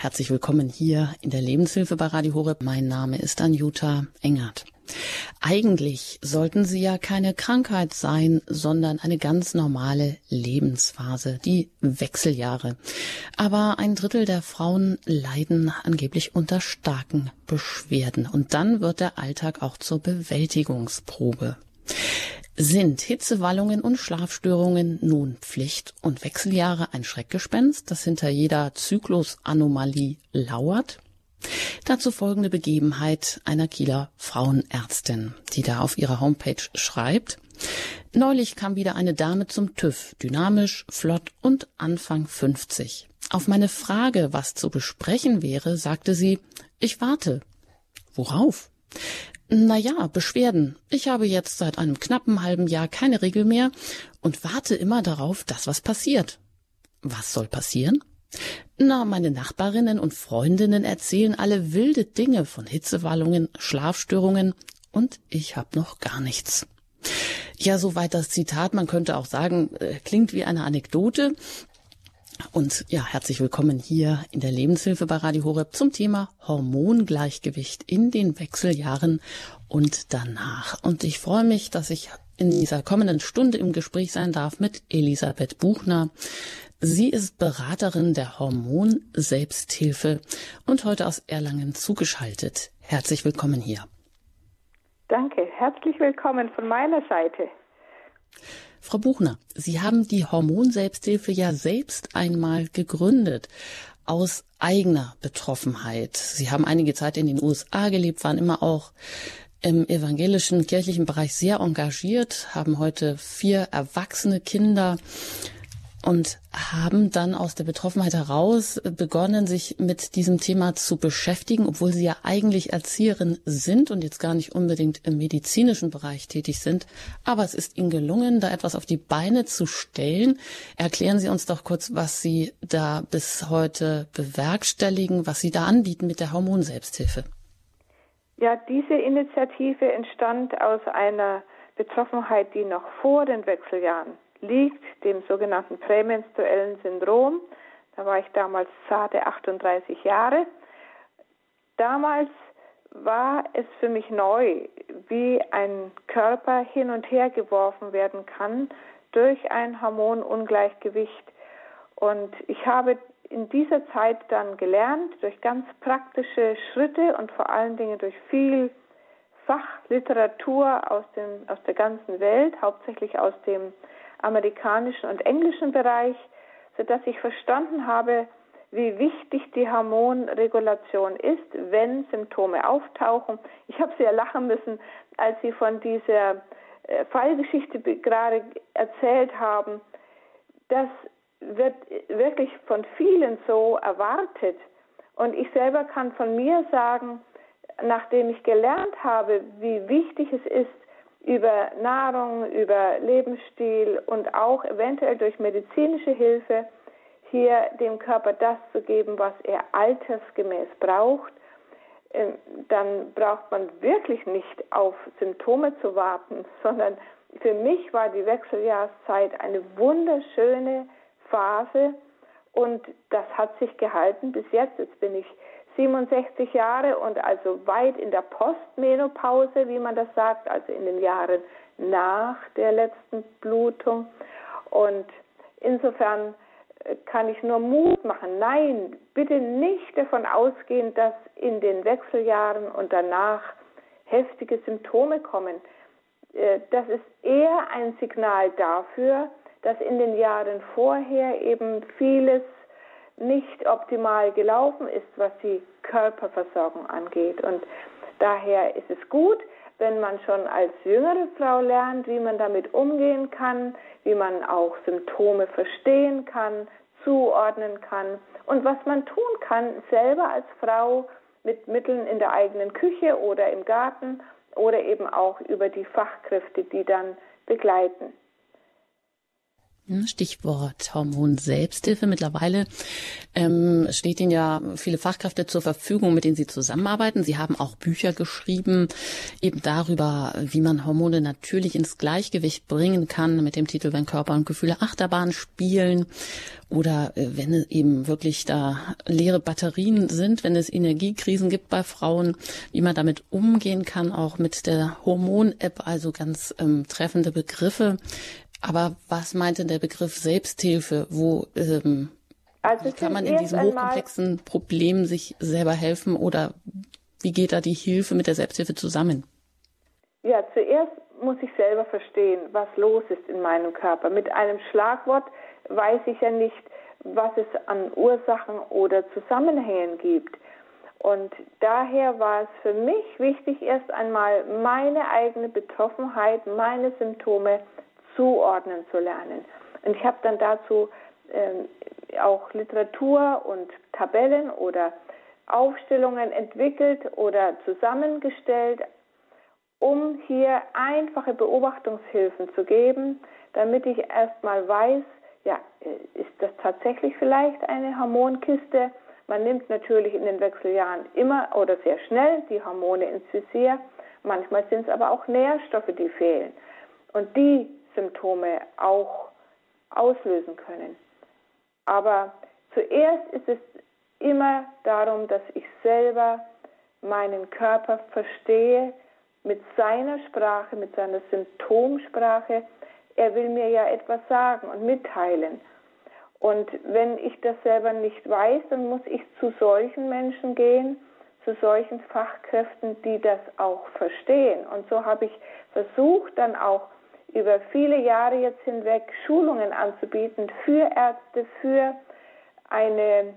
Herzlich willkommen hier in der Lebenshilfe bei Radio Horeb. Mein Name ist Anjuta Engert. Eigentlich sollten sie ja keine Krankheit sein, sondern eine ganz normale Lebensphase, die Wechseljahre. Aber ein Drittel der Frauen leiden angeblich unter starken Beschwerden. Und dann wird der Alltag auch zur Bewältigungsprobe. Sind Hitzewallungen und Schlafstörungen nun Pflicht und Wechseljahre ein Schreckgespenst, das hinter jeder Zyklusanomalie lauert? Dazu folgende Begebenheit einer Kieler Frauenärztin, die da auf ihrer Homepage schreibt. Neulich kam wieder eine Dame zum TÜV, dynamisch, flott und Anfang 50. Auf meine Frage, was zu besprechen wäre, sagte sie, ich warte. Worauf? Naja, Beschwerden. Ich habe jetzt seit einem knappen halben Jahr keine Regel mehr und warte immer darauf, dass was passiert. Was soll passieren? Na, meine Nachbarinnen und Freundinnen erzählen alle wilde Dinge von Hitzewallungen, Schlafstörungen und ich habe noch gar nichts. Ja, soweit das Zitat. Man könnte auch sagen, äh, klingt wie eine Anekdote. Und ja, herzlich willkommen hier in der Lebenshilfe bei Radio Horeb zum Thema Hormongleichgewicht in den Wechseljahren und danach. Und ich freue mich, dass ich in dieser kommenden Stunde im Gespräch sein darf mit Elisabeth Buchner. Sie ist Beraterin der Hormon Selbsthilfe und heute aus Erlangen zugeschaltet. Herzlich willkommen hier. Danke, herzlich willkommen von meiner Seite. Frau Buchner, Sie haben die Hormonselbsthilfe ja selbst einmal gegründet aus eigener Betroffenheit. Sie haben einige Zeit in den USA gelebt, waren immer auch im evangelischen kirchlichen Bereich sehr engagiert, haben heute vier erwachsene Kinder und haben dann aus der Betroffenheit heraus begonnen, sich mit diesem Thema zu beschäftigen, obwohl sie ja eigentlich Erzieherin sind und jetzt gar nicht unbedingt im medizinischen Bereich tätig sind. Aber es ist ihnen gelungen, da etwas auf die Beine zu stellen. Erklären Sie uns doch kurz, was Sie da bis heute bewerkstelligen, was Sie da anbieten mit der Hormonselbsthilfe. Ja, diese Initiative entstand aus einer Betroffenheit, die noch vor den Wechseljahren liegt, dem sogenannten prämenstruellen Syndrom. Da war ich damals zarte 38 Jahre. Damals war es für mich neu, wie ein Körper hin und her geworfen werden kann durch ein Hormonungleichgewicht. Und ich habe in dieser Zeit dann gelernt, durch ganz praktische Schritte und vor allen Dingen durch viel Fachliteratur aus, dem, aus der ganzen Welt, hauptsächlich aus dem amerikanischen und englischen Bereich, sodass ich verstanden habe, wie wichtig die Hormonregulation ist, wenn Symptome auftauchen. Ich habe sehr lachen müssen, als Sie von dieser äh, Fallgeschichte gerade erzählt haben. Das wird wirklich von vielen so erwartet. Und ich selber kann von mir sagen, nachdem ich gelernt habe, wie wichtig es ist, über Nahrung, über Lebensstil und auch eventuell durch medizinische Hilfe hier dem Körper das zu geben, was er altersgemäß braucht, ähm, dann braucht man wirklich nicht auf Symptome zu warten, sondern für mich war die Wechseljahreszeit eine wunderschöne Phase und das hat sich gehalten bis jetzt. Jetzt bin ich 67 Jahre und also weit in der Postmenopause, wie man das sagt, also in den Jahren nach der letzten Blutung. Und insofern äh, kann ich nur Mut machen. Nein, bitte nicht davon ausgehen, dass in den Wechseljahren und danach heftige Symptome kommen. Äh, das ist eher ein Signal dafür, dass in den Jahren vorher eben vieles nicht optimal gelaufen ist, was die Körperversorgung angeht. Und daher ist es gut, wenn man schon als jüngere Frau lernt, wie man damit umgehen kann, wie man auch Symptome verstehen kann, zuordnen kann und was man tun kann selber als Frau mit Mitteln in der eigenen Küche oder im Garten oder eben auch über die Fachkräfte, die dann begleiten. Stichwort Hormon Selbsthilfe. Mittlerweile ähm, steht Ihnen ja viele Fachkräfte zur Verfügung, mit denen Sie zusammenarbeiten. Sie haben auch Bücher geschrieben, eben darüber, wie man Hormone natürlich ins Gleichgewicht bringen kann, mit dem Titel Wenn Körper und Gefühle Achterbahn spielen oder äh, wenn es eben wirklich da leere Batterien sind, wenn es Energiekrisen gibt bei Frauen, wie man damit umgehen kann, auch mit der Hormon-App, also ganz ähm, treffende Begriffe. Aber was meinte der Begriff Selbsthilfe? Wo ähm, also kann man in diesem hochkomplexen Problem sich selber helfen oder wie geht da die Hilfe mit der Selbsthilfe zusammen? Ja, zuerst muss ich selber verstehen, was los ist in meinem Körper. Mit einem Schlagwort weiß ich ja nicht, was es an Ursachen oder Zusammenhängen gibt. Und daher war es für mich wichtig, erst einmal meine eigene Betroffenheit, meine Symptome zuordnen zu lernen. Und ich habe dann dazu äh, auch Literatur und Tabellen oder Aufstellungen entwickelt oder zusammengestellt, um hier einfache Beobachtungshilfen zu geben, damit ich erstmal weiß, ja, äh, ist das tatsächlich vielleicht eine Hormonkiste? Man nimmt natürlich in den Wechseljahren immer oder sehr schnell die Hormone ins Visier. Manchmal sind es aber auch Nährstoffe, die fehlen. Und die Symptome auch auslösen können. Aber zuerst ist es immer darum, dass ich selber meinen Körper verstehe mit seiner Sprache, mit seiner Symptomsprache. Er will mir ja etwas sagen und mitteilen. Und wenn ich das selber nicht weiß, dann muss ich zu solchen Menschen gehen, zu solchen Fachkräften, die das auch verstehen. Und so habe ich versucht, dann auch über viele Jahre jetzt hinweg Schulungen anzubieten für Ärzte, für eine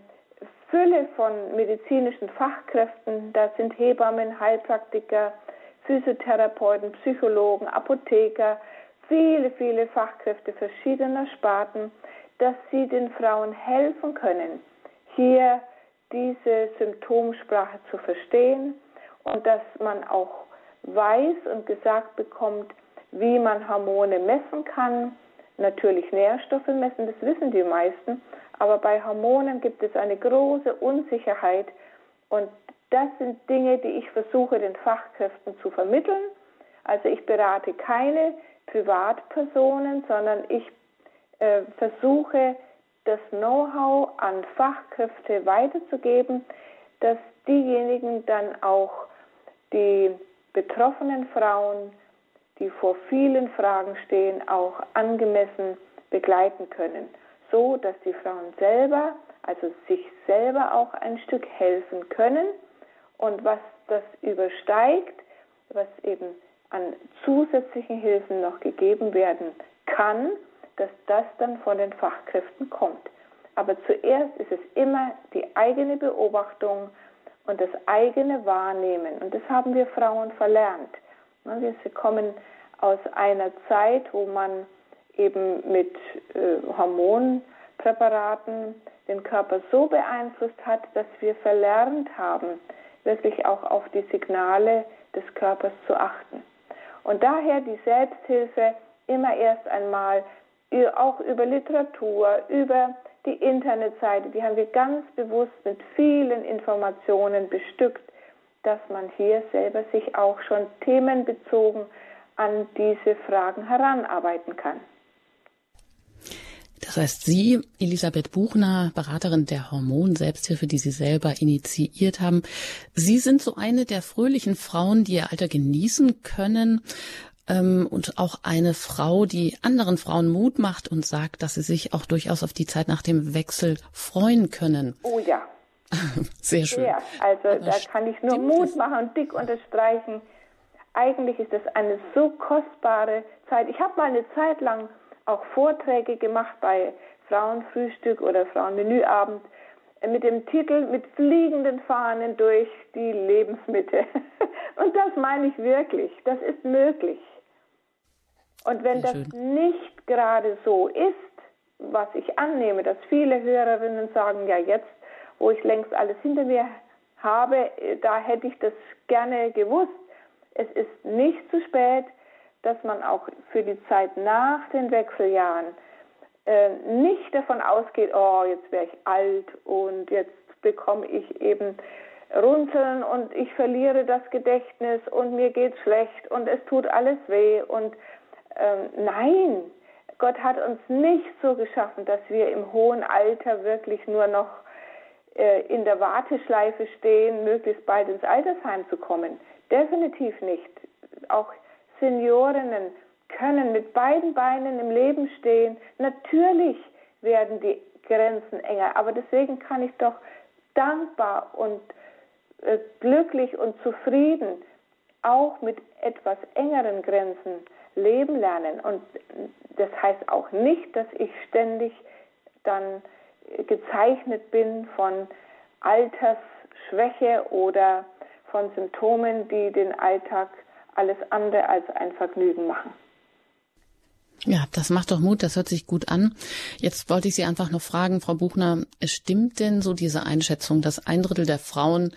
Fülle von medizinischen Fachkräften. Da sind Hebammen, Heilpraktiker, Physiotherapeuten, Psychologen, Apotheker, viele, viele Fachkräfte verschiedener Sparten, dass sie den Frauen helfen können, hier diese Symptomsprache zu verstehen und dass man auch weiß und gesagt bekommt, wie man Hormone messen kann. Natürlich Nährstoffe messen, das wissen die meisten, aber bei Hormonen gibt es eine große Unsicherheit und das sind Dinge, die ich versuche den Fachkräften zu vermitteln. Also ich berate keine Privatpersonen, sondern ich äh, versuche das Know-how an Fachkräfte weiterzugeben, dass diejenigen dann auch die betroffenen Frauen die vor vielen Fragen stehen, auch angemessen begleiten können, so dass die Frauen selber, also sich selber auch ein Stück helfen können und was das übersteigt, was eben an zusätzlichen Hilfen noch gegeben werden kann, dass das dann von den Fachkräften kommt. Aber zuerst ist es immer die eigene Beobachtung und das eigene Wahrnehmen. Und das haben wir Frauen verlernt. Wir kommen aus einer Zeit, wo man eben mit äh, Hormonpräparaten den Körper so beeinflusst hat, dass wir verlernt haben, wirklich auch auf die Signale des Körpers zu achten. Und daher die Selbsthilfe immer erst einmal auch über Literatur, über die Internetseite, die haben wir ganz bewusst mit vielen Informationen bestückt, dass man hier selber sich auch schon themenbezogen an diese Fragen heranarbeiten kann. Das heißt, Sie, Elisabeth Buchner, Beraterin der Hormon-Selbsthilfe, die Sie selber initiiert haben, Sie sind so eine der fröhlichen Frauen, die ihr Alter genießen können ähm, und auch eine Frau, die anderen Frauen Mut macht und sagt, dass sie sich auch durchaus auf die Zeit nach dem Wechsel freuen können. Oh ja. Sehr schön. Ja, also Aber da kann ich nur Mut machen und dick unterstreichen eigentlich ist das eine so kostbare Zeit. Ich habe mal eine Zeit lang auch Vorträge gemacht bei Frauenfrühstück oder Frauenmenüabend mit dem Titel Mit fliegenden Fahnen durch die Lebensmitte. Und das meine ich wirklich. Das ist möglich. Und wenn das nicht gerade so ist, was ich annehme, dass viele Hörerinnen sagen, ja jetzt, wo ich längst alles hinter mir habe, da hätte ich das gerne gewusst, es ist nicht zu spät, dass man auch für die Zeit nach den Wechseljahren äh, nicht davon ausgeht, oh, jetzt wäre ich alt und jetzt bekomme ich eben Runzeln und ich verliere das Gedächtnis und mir geht schlecht und es tut alles weh und ähm, nein, Gott hat uns nicht so geschaffen, dass wir im hohen Alter wirklich nur noch äh, in der Warteschleife stehen, möglichst bald ins Altersheim zu kommen. Definitiv nicht. Auch Seniorinnen können mit beiden Beinen im Leben stehen. Natürlich werden die Grenzen enger, aber deswegen kann ich doch dankbar und äh, glücklich und zufrieden auch mit etwas engeren Grenzen leben lernen. Und das heißt auch nicht, dass ich ständig dann gezeichnet bin von Altersschwäche oder von Symptomen, die den Alltag alles andere als ein Vergnügen machen. Ja, das macht doch Mut, das hört sich gut an. Jetzt wollte ich Sie einfach noch fragen, Frau Buchner, stimmt denn so diese Einschätzung, dass ein Drittel der Frauen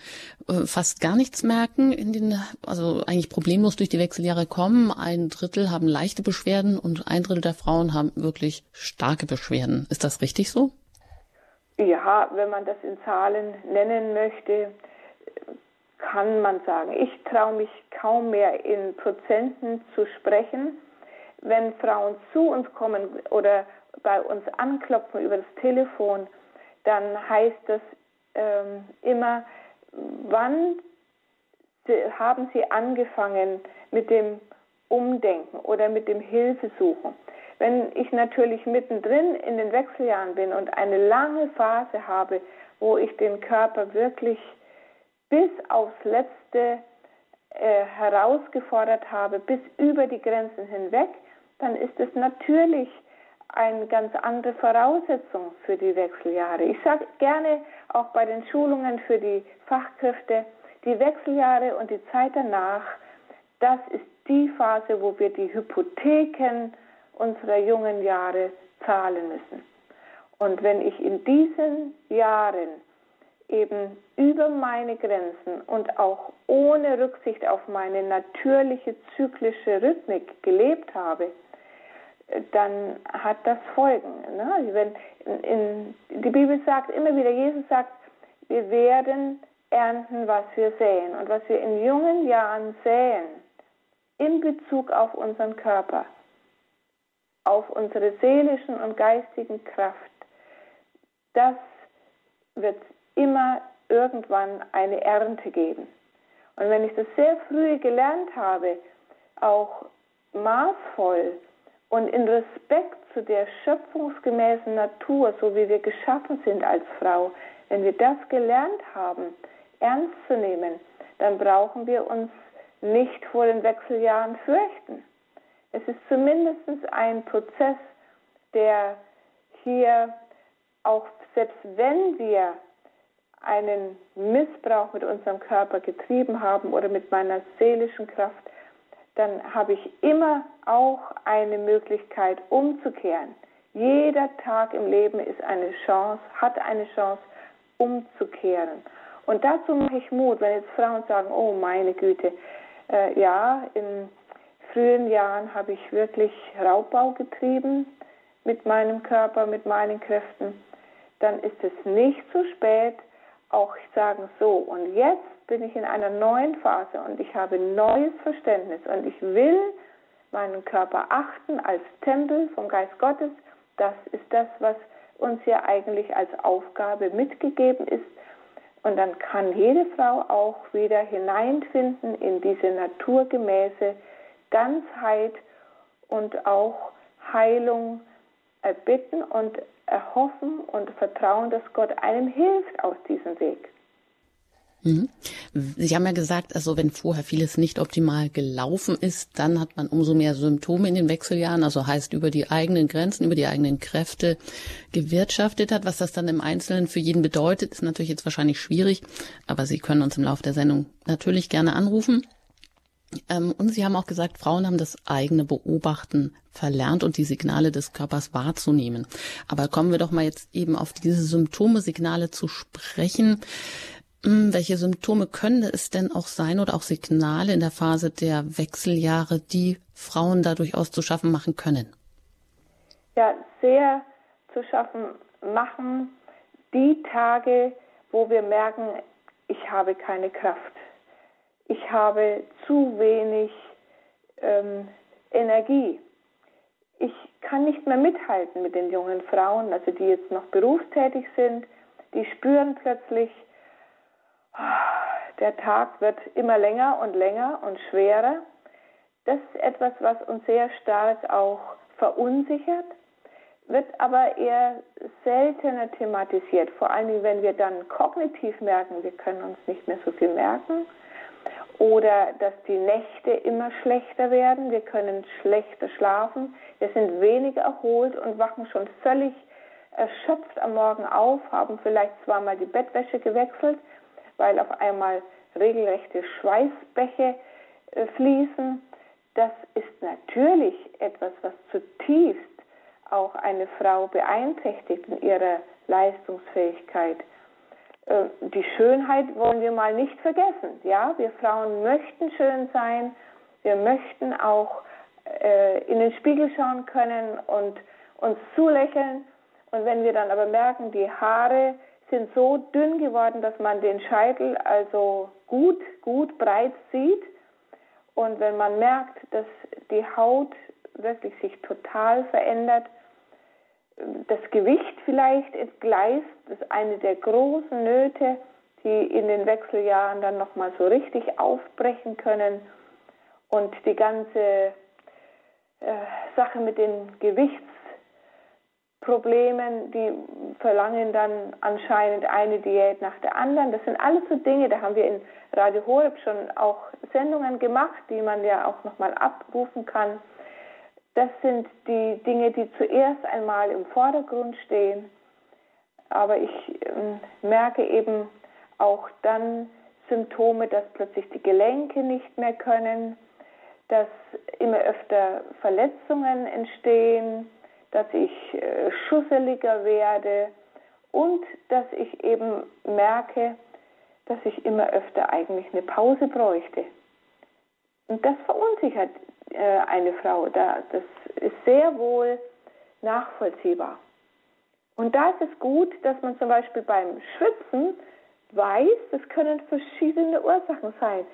äh, fast gar nichts merken, in den, also eigentlich problemlos durch die Wechseljahre kommen, ein Drittel haben leichte Beschwerden und ein Drittel der Frauen haben wirklich starke Beschwerden. Ist das richtig so? Ja, wenn man das in Zahlen nennen möchte, kann man sagen. Ich traue mich kaum mehr in Prozenten zu sprechen wenn Frauen zu uns kommen oder bei uns anklopfen über das Telefon, dann heißt das ähm, immer, wann haben sie angefangen mit dem Umdenken oder mit dem Hilfesuchen. Wenn ich natürlich mittendrin in den Wechseljahren bin und eine lange Phase habe, wo ich den Körper wirklich bis aufs Letzte äh, herausgefordert habe, bis über die Grenzen hinweg, dann ist es natürlich eine ganz andere Voraussetzung für die Wechseljahre. Ich sage gerne auch bei den Schulungen für die Fachkräfte, die Wechseljahre und die Zeit danach, das ist die Phase, wo wir die Hypotheken unserer jungen Jahre zahlen müssen. Und wenn ich in diesen Jahren eben über meine Grenzen und auch ohne Rücksicht auf meine natürliche zyklische Rhythmik gelebt habe, dann hat das Folgen. Ne? Wenn in, in, die Bibel sagt immer wieder, Jesus sagt, wir werden ernten, was wir säen. Und was wir in jungen Jahren säen, in Bezug auf unseren Körper, auf unsere seelischen und geistigen Kraft, das wird immer irgendwann eine Ernte geben. Und wenn ich das sehr früh gelernt habe, auch maßvoll und in Respekt zu der schöpfungsgemäßen Natur, so wie wir geschaffen sind als Frau, wenn wir das gelernt haben, ernst zu nehmen, dann brauchen wir uns nicht vor den Wechseljahren fürchten. Es ist zumindest ein Prozess, der hier auch selbst wenn wir einen Missbrauch mit unserem Körper getrieben haben oder mit meiner seelischen Kraft, dann habe ich immer auch eine Möglichkeit umzukehren. Jeder Tag im Leben ist eine Chance, hat eine Chance umzukehren. Und dazu mache ich Mut, wenn jetzt Frauen sagen, oh meine Güte, äh, ja, in frühen Jahren habe ich wirklich Raubbau getrieben mit meinem Körper, mit meinen Kräften, dann ist es nicht zu spät, auch sagen so, und jetzt bin ich in einer neuen Phase und ich habe neues Verständnis und ich will meinen Körper achten als Tempel vom Geist Gottes. Das ist das, was uns ja eigentlich als Aufgabe mitgegeben ist. Und dann kann jede Frau auch wieder hineinfinden in diese naturgemäße Ganzheit und auch Heilung erbitten und erhoffen und vertrauen, dass Gott einem hilft aus diesem Weg. Mhm. Sie haben ja gesagt, also wenn vorher vieles nicht optimal gelaufen ist, dann hat man umso mehr Symptome in den Wechseljahren, also heißt über die eigenen Grenzen, über die eigenen Kräfte gewirtschaftet hat. Was das dann im Einzelnen für jeden bedeutet, ist natürlich jetzt wahrscheinlich schwierig, aber Sie können uns im Laufe der Sendung natürlich gerne anrufen. Ähm, und Sie haben auch gesagt, Frauen haben das eigene Beobachten verlernt und die Signale des Körpers wahrzunehmen. Aber kommen wir doch mal jetzt eben auf diese Symptome, Signale zu sprechen. Hm, welche Symptome können es denn auch sein oder auch Signale in der Phase der Wechseljahre, die Frauen da durchaus zu schaffen machen können? Ja, sehr zu schaffen machen, die Tage, wo wir merken, ich habe keine Kraft. Ich habe zu wenig ähm, Energie. Ich kann nicht mehr mithalten mit den jungen Frauen, also die jetzt noch berufstätig sind. Die spüren plötzlich, der Tag wird immer länger und länger und schwerer. Das ist etwas, was uns sehr stark auch verunsichert, wird aber eher seltener thematisiert. Vor allem, wenn wir dann kognitiv merken, wir können uns nicht mehr so viel merken oder dass die Nächte immer schlechter werden, wir können schlechter schlafen, wir sind weniger erholt und wachen schon völlig erschöpft am Morgen auf, haben vielleicht zweimal die Bettwäsche gewechselt, weil auf einmal regelrechte Schweißbäche äh, fließen. Das ist natürlich etwas, was zutiefst auch eine Frau beeinträchtigt in ihrer Leistungsfähigkeit. Äh, die Schönheit wollen wir mal nicht vergessen. Ja, wir Frauen möchten schön sein. Wir möchten auch äh, in den Spiegel schauen können und uns zulächeln. Und wenn wir dann aber merken, die Haare sind so dünn geworden, dass man den Scheitel also gut, gut breit sieht. Und wenn man merkt, dass die Haut wirklich sich total verändert, das Gewicht vielleicht entgleist, das ist eine der großen Nöte, die in den Wechseljahren dann nochmal so richtig aufbrechen können. Und die ganze äh, Sache mit den Gewichtsproblemen, die verlangen dann anscheinend eine Diät nach der anderen. Das sind alles so Dinge, da haben wir in Radio Horeb schon auch Sendungen gemacht, die man ja auch nochmal abrufen kann das sind die Dinge, die zuerst einmal im Vordergrund stehen. Aber ich äh, merke eben auch dann Symptome, dass plötzlich die Gelenke nicht mehr können, dass immer öfter Verletzungen entstehen, dass ich äh, schusseliger werde und dass ich eben merke, dass ich immer öfter eigentlich eine Pause bräuchte. Und das verunsichert äh, eine Frau. Da, das ist sehr wohl nachvollziehbar. Und da ist es gut, dass man zum Beispiel beim Schwitzen weiß, es können verschiedene Ursachen sein.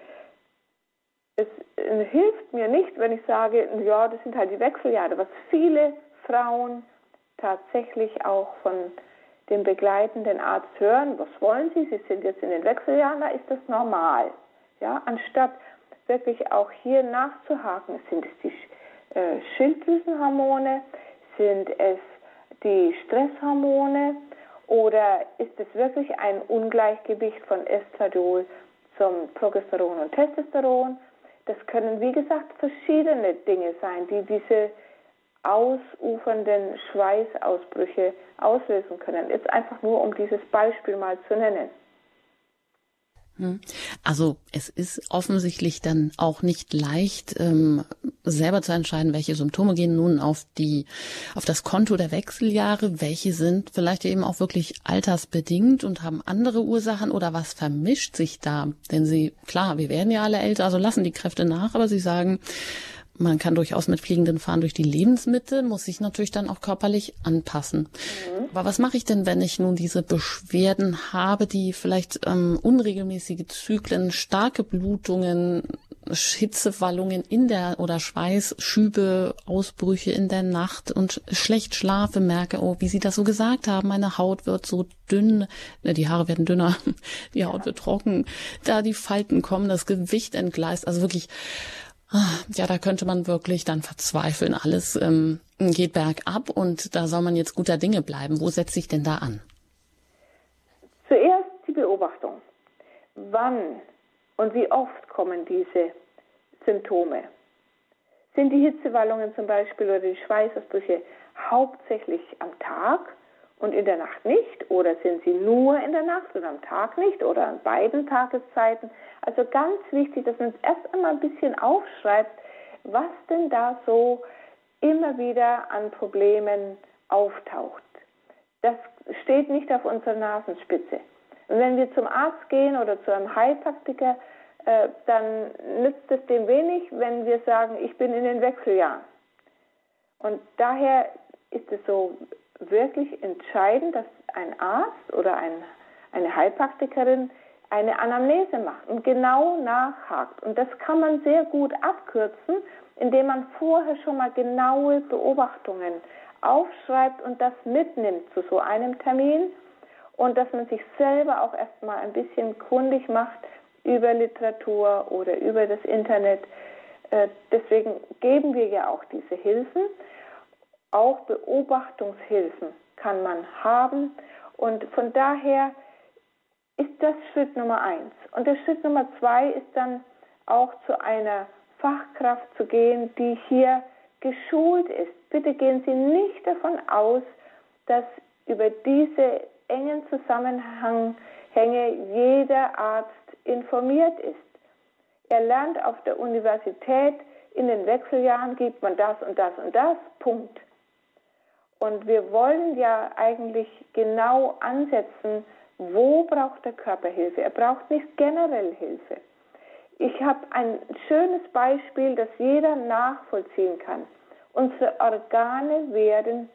Es äh, hilft mir nicht, wenn ich sage, ja, das sind halt die Wechseljahre, was viele Frauen tatsächlich auch von dem begleitenden Arzt hören, was wollen Sie? Sie sind jetzt in den Wechseljahren, da ist das normal. Ja, anstatt wirklich auch hier nachzuhaken. Sind es die äh, Schilddrüsenhormone? Sind es die Stresshormone? Oder ist es wirklich ein Ungleichgewicht von Estradiol zum Progesteron und Testosteron? Das können, wie gesagt, verschiedene Dinge sein, die diese ausufernden Schweißausbrüche auslösen können. Jetzt einfach nur, um dieses Beispiel mal zu nennen. Hm. Also es ist offensichtlich dann auch nicht leicht, ähm, selber zu entscheiden, welche Symptome gehen nun auf die, auf das Konto der Wechseljahre, welche sind vielleicht eben auch wirklich altersbedingt und haben andere Ursachen oder was vermischt sich da? Denn sie, klar, wir werden ja alle älter, also lassen die Kräfte nach, aber sie sagen, man kann durchaus mit fliegenden Fahren durch die Lebensmittel, muss sich natürlich dann auch körperlich anpassen. Mhm. Aber was mache ich denn, wenn ich nun diese Beschwerden habe, die vielleicht ähm, unregelmäßige Zyklen, starke Blutungen, Hitzewallungen in der oder Schweißschübe, Ausbrüche in der Nacht und schlecht schlafe, merke, oh, wie Sie das so gesagt haben, meine Haut wird so dünn, ne, die Haare werden dünner, die Haut wird trocken, da die Falten kommen, das Gewicht entgleist, also wirklich ja, da könnte man wirklich dann verzweifeln. Alles ähm, geht bergab und da soll man jetzt guter Dinge bleiben. Wo setzt sich denn da an? Zuerst die Beobachtung. Wann und wie oft kommen diese Symptome? Sind die Hitzewallungen zum Beispiel oder die Schweißausbrüche hauptsächlich am Tag und in der Nacht nicht? Oder sind sie nur in der Nacht und am Tag nicht? Oder an beiden Tageszeiten? Also ganz wichtig, dass man uns erst einmal ein bisschen aufschreibt, was denn da so immer wieder an Problemen auftaucht. Das steht nicht auf unserer Nasenspitze. Und wenn wir zum Arzt gehen oder zu einem Heilpraktiker, äh, dann nützt es dem wenig, wenn wir sagen, ich bin in den Wechseljahren. Und daher ist es so wirklich entscheidend, dass ein Arzt oder ein, eine Heilpraktikerin eine Anamnese macht und genau nachhakt. Und das kann man sehr gut abkürzen, indem man vorher schon mal genaue Beobachtungen aufschreibt und das mitnimmt zu so einem Termin und dass man sich selber auch erstmal ein bisschen kundig macht über Literatur oder über das Internet. Äh, deswegen geben wir ja auch diese Hilfen. Auch Beobachtungshilfen kann man haben und von daher ist das Schritt Nummer eins. Und der Schritt Nummer zwei ist dann auch zu einer Fachkraft zu gehen, die hier geschult ist. Bitte gehen Sie nicht davon aus, dass über diese engen Zusammenhänge jeder Arzt informiert ist. Er lernt auf der Universität, in den Wechseljahren gibt man das und das und das, Punkt. Und wir wollen ja eigentlich genau ansetzen, wo braucht der Körper Hilfe? Er braucht nicht generell Hilfe. Ich habe ein schönes Beispiel, das jeder nachvollziehen kann. Unsere Organe werden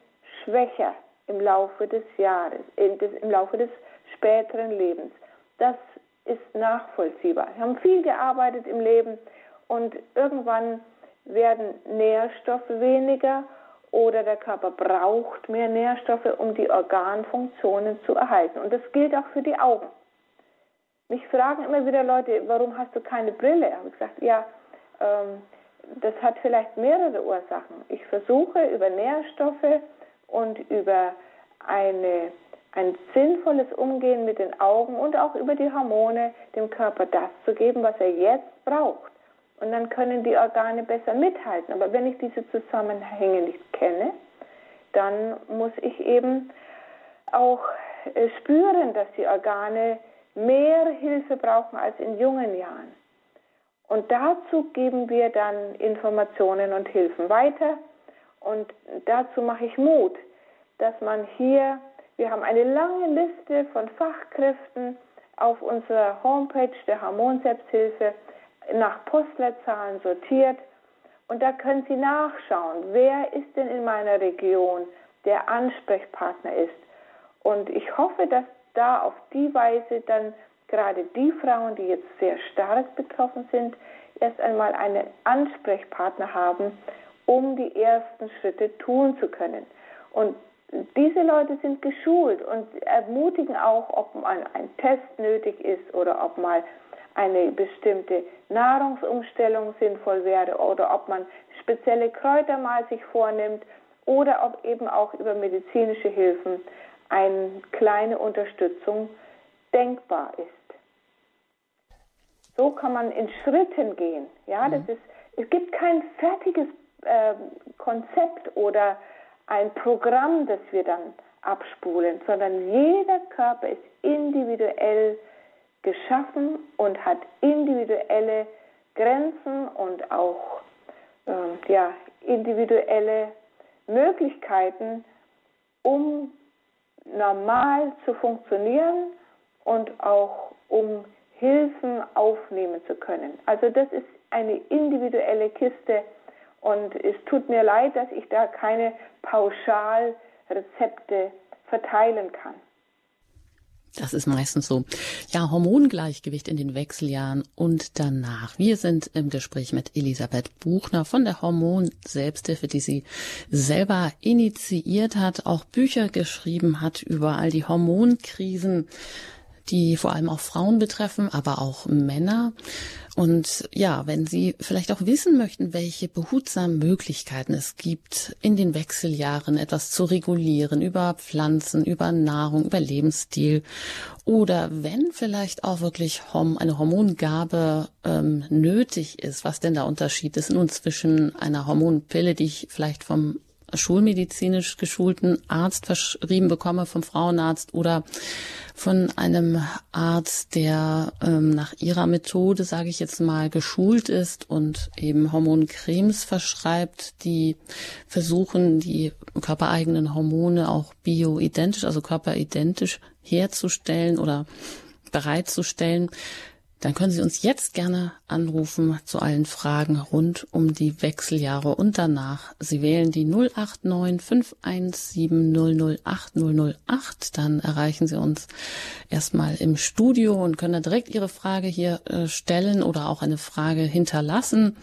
schwächer im Laufe des Jahres, im Laufe des späteren Lebens. Das ist nachvollziehbar. Wir haben viel gearbeitet im Leben und irgendwann werden Nährstoffe weniger oder der Körper braucht mehr Nährstoffe, um die Organfunktionen zu erhalten. Und das gilt auch für die Augen. Mich fragen immer wieder Leute, warum hast du keine Brille? Ich habe gesagt, ja, ähm, das hat vielleicht mehrere Ursachen. Ich versuche über Nährstoffe und über eine, ein sinnvolles Umgehen mit den Augen und auch über die Hormone dem Körper das zu geben, was er jetzt braucht. Und dann können die Organe besser mithalten. Aber wenn ich diese Zusammenhänge nicht kenne, dann muss ich eben auch äh, spüren, dass die Organe mehr Hilfe brauchen als in jungen Jahren. Und dazu geben wir dann Informationen und Hilfen weiter. Und dazu mache ich Mut, dass man hier, wir haben eine lange Liste von Fachkräften auf unserer Homepage der Hormonselbsthilfe nach Postleitzahlen sortiert. Und da können Sie nachschauen, wer ist denn in meiner Region, der Ansprechpartner ist. Und ich hoffe, dass da auf die Weise dann gerade die Frauen, die jetzt sehr stark betroffen sind, erst einmal einen Ansprechpartner haben, um die ersten Schritte tun zu können. Und diese Leute sind geschult und ermutigen auch, ob mal ein Test nötig ist oder ob mal eine bestimmte Nahrungsumstellung sinnvoll wäre oder ob man spezielle Kräuter mal sich vornimmt oder ob eben auch über medizinische Hilfen eine kleine Unterstützung denkbar ist. So kann man in Schritten gehen. Ja, das mhm. ist, es gibt kein fertiges äh, Konzept oder ein Programm, das wir dann abspulen, sondern jeder Körper ist individuell geschaffen und hat individuelle Grenzen und auch äh, ja, individuelle Möglichkeiten, um normal zu funktionieren und auch um Hilfen aufnehmen zu können. Also das ist eine individuelle Kiste und es tut mir leid, dass ich da keine Pauschalrezepte verteilen kann. Das ist meistens so. Ja, Hormongleichgewicht in den Wechseljahren und danach. Wir sind im Gespräch mit Elisabeth Buchner von der Hormon Selbsthilfe, die sie selber initiiert hat, auch Bücher geschrieben hat über all die Hormonkrisen die vor allem auch Frauen betreffen, aber auch Männer. Und ja, wenn Sie vielleicht auch wissen möchten, welche behutsamen Möglichkeiten es gibt, in den Wechseljahren etwas zu regulieren, über Pflanzen, über Nahrung, über Lebensstil, oder wenn vielleicht auch wirklich eine Hormongabe ähm, nötig ist, was denn der Unterschied ist nun zwischen einer Hormonpille, die ich vielleicht vom schulmedizinisch geschulten Arzt verschrieben bekomme, vom Frauenarzt oder von einem Arzt, der ähm, nach ihrer Methode, sage ich jetzt mal, geschult ist und eben Hormoncremes verschreibt, die versuchen, die körpereigenen Hormone auch bioidentisch, also körperidentisch herzustellen oder bereitzustellen. Dann können Sie uns jetzt gerne anrufen zu allen Fragen rund um die Wechseljahre und danach. Sie wählen die 089 517 008 008. Dann erreichen Sie uns erstmal im Studio und können dann direkt Ihre Frage hier äh, stellen oder auch eine Frage hinterlassen.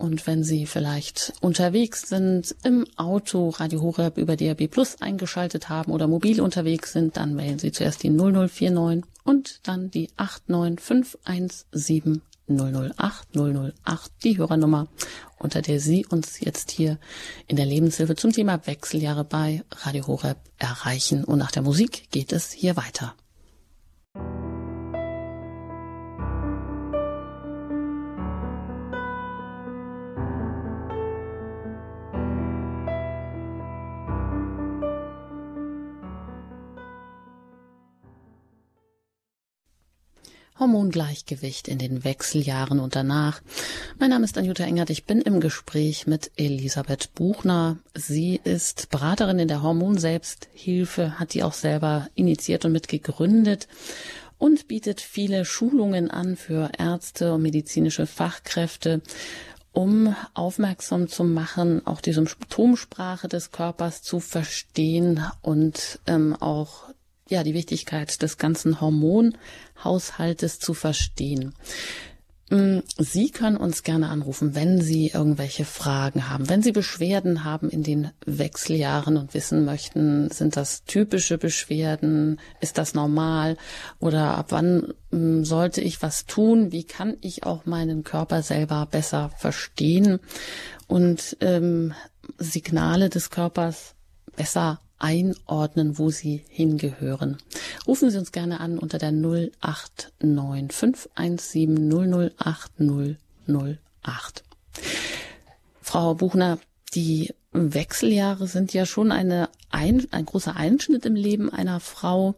Und wenn Sie vielleicht unterwegs sind, im Auto Radio Horeb über DRB Plus eingeschaltet haben oder mobil unterwegs sind, dann wählen Sie zuerst die 0049 und dann die 89517 008 008, die Hörernummer, unter der Sie uns jetzt hier in der Lebenshilfe zum Thema Wechseljahre bei Radio Horeb erreichen. Und nach der Musik geht es hier weiter. Hormongleichgewicht in den Wechseljahren und danach. Mein Name ist Anjuta Engert. Ich bin im Gespräch mit Elisabeth Buchner. Sie ist Beraterin in der Hormonselbsthilfe, hat die auch selber initiiert und mitgegründet und bietet viele Schulungen an für Ärzte und medizinische Fachkräfte, um aufmerksam zu machen, auch die Symptomsprache des Körpers zu verstehen und ähm, auch ja, die Wichtigkeit des ganzen Hormonhaushaltes zu verstehen. Mm, Sie können uns gerne anrufen, wenn Sie irgendwelche Fragen haben, wenn Sie Beschwerden haben in den Wechseljahren und wissen möchten, sind das typische Beschwerden, ist das normal? Oder ab wann mm, sollte ich was tun, wie kann ich auch meinen Körper selber besser verstehen und ähm, Signale des Körpers besser einordnen, wo sie hingehören. Rufen Sie uns gerne an unter der 089 517 008 008. Frau Buchner, die Wechseljahre sind ja schon eine, ein, ein großer Einschnitt im Leben einer Frau.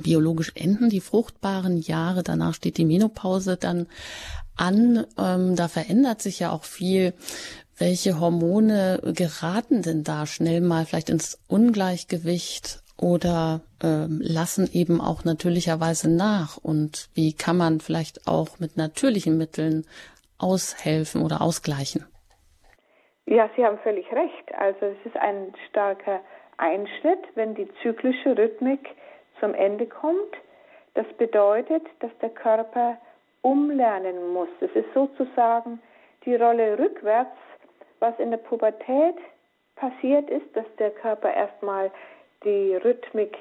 Biologisch enden die fruchtbaren Jahre, danach steht die Menopause dann an. Ähm, da verändert sich ja auch viel. Welche Hormone geraten denn da schnell mal vielleicht ins Ungleichgewicht oder äh, lassen eben auch natürlicherweise nach? Und wie kann man vielleicht auch mit natürlichen Mitteln aushelfen oder ausgleichen? Ja, Sie haben völlig recht. Also es ist ein starker Einschnitt, wenn die zyklische Rhythmik zum Ende kommt. Das bedeutet, dass der Körper umlernen muss. Es ist sozusagen die Rolle rückwärts was in der Pubertät passiert ist, dass der Körper erstmal die Rhythmik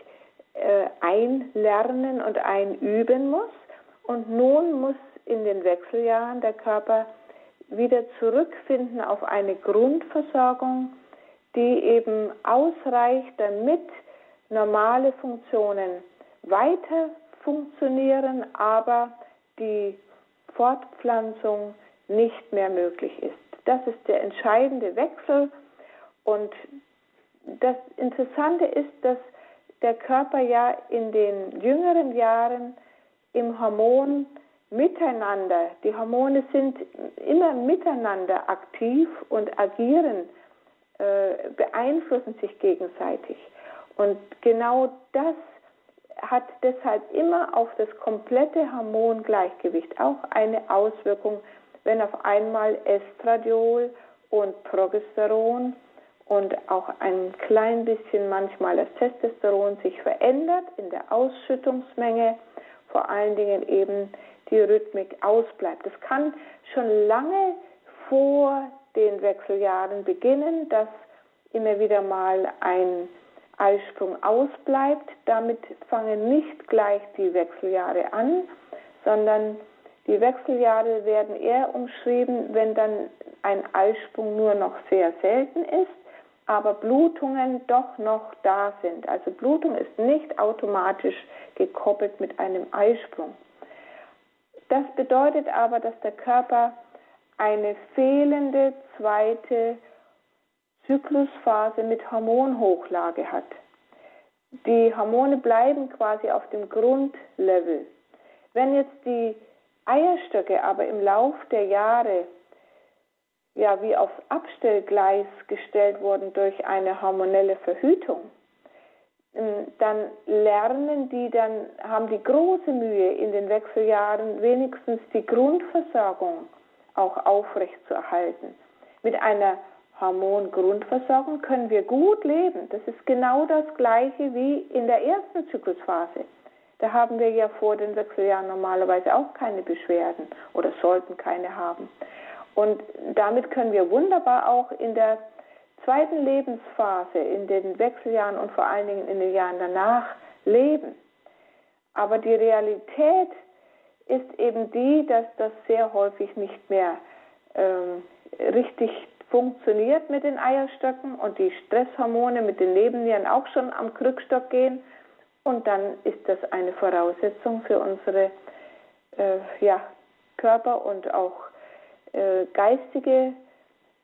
äh, einlernen und einüben muss. Und nun muss in den Wechseljahren der Körper wieder zurückfinden auf eine Grundversorgung, die eben ausreicht, damit normale Funktionen weiter funktionieren, aber die Fortpflanzung nicht mehr möglich ist. Das ist der entscheidende Wechsel. Und das Interessante ist, dass der Körper ja in den jüngeren Jahren im Hormon miteinander, die Hormone sind immer miteinander aktiv und agieren, äh, beeinflussen sich gegenseitig. Und genau das hat deshalb immer auf das komplette Hormongleichgewicht auch eine Auswirkung wenn auf einmal Estradiol und Progesteron und auch ein klein bisschen manchmal das Testosteron sich verändert in der Ausschüttungsmenge, vor allen Dingen eben die Rhythmik ausbleibt. Es kann schon lange vor den Wechseljahren beginnen, dass immer wieder mal ein Eisprung ausbleibt. Damit fangen nicht gleich die Wechseljahre an, sondern die Wechseljahre werden eher umschrieben, wenn dann ein Eisprung nur noch sehr selten ist, aber Blutungen doch noch da sind. Also Blutung ist nicht automatisch gekoppelt mit einem Eisprung. Das bedeutet aber, dass der Körper eine fehlende zweite Zyklusphase mit Hormonhochlage hat. Die Hormone bleiben quasi auf dem Grundlevel. Wenn jetzt die Eierstöcke aber im Lauf der Jahre ja wie aufs Abstellgleis gestellt wurden durch eine hormonelle Verhütung, ähm, dann lernen die, dann haben die große Mühe in den Wechseljahren wenigstens die Grundversorgung auch aufrecht zu erhalten. Mit einer Hormongrundversorgung können wir gut leben. Das ist genau das gleiche wie in der ersten Zyklusphase. Da haben wir ja vor den Wechseljahren normalerweise auch keine Beschwerden oder sollten keine haben. Und damit können wir wunderbar auch in der zweiten Lebensphase, in den Wechseljahren und vor allen Dingen in den Jahren danach leben. Aber die Realität ist eben die, dass das sehr häufig nicht mehr ähm, richtig funktioniert mit den Eierstöcken und die Stresshormone mit den Nebennieren auch schon am Krückstock gehen. Und dann ist das eine Voraussetzung für unsere äh, ja, Körper und auch äh, geistige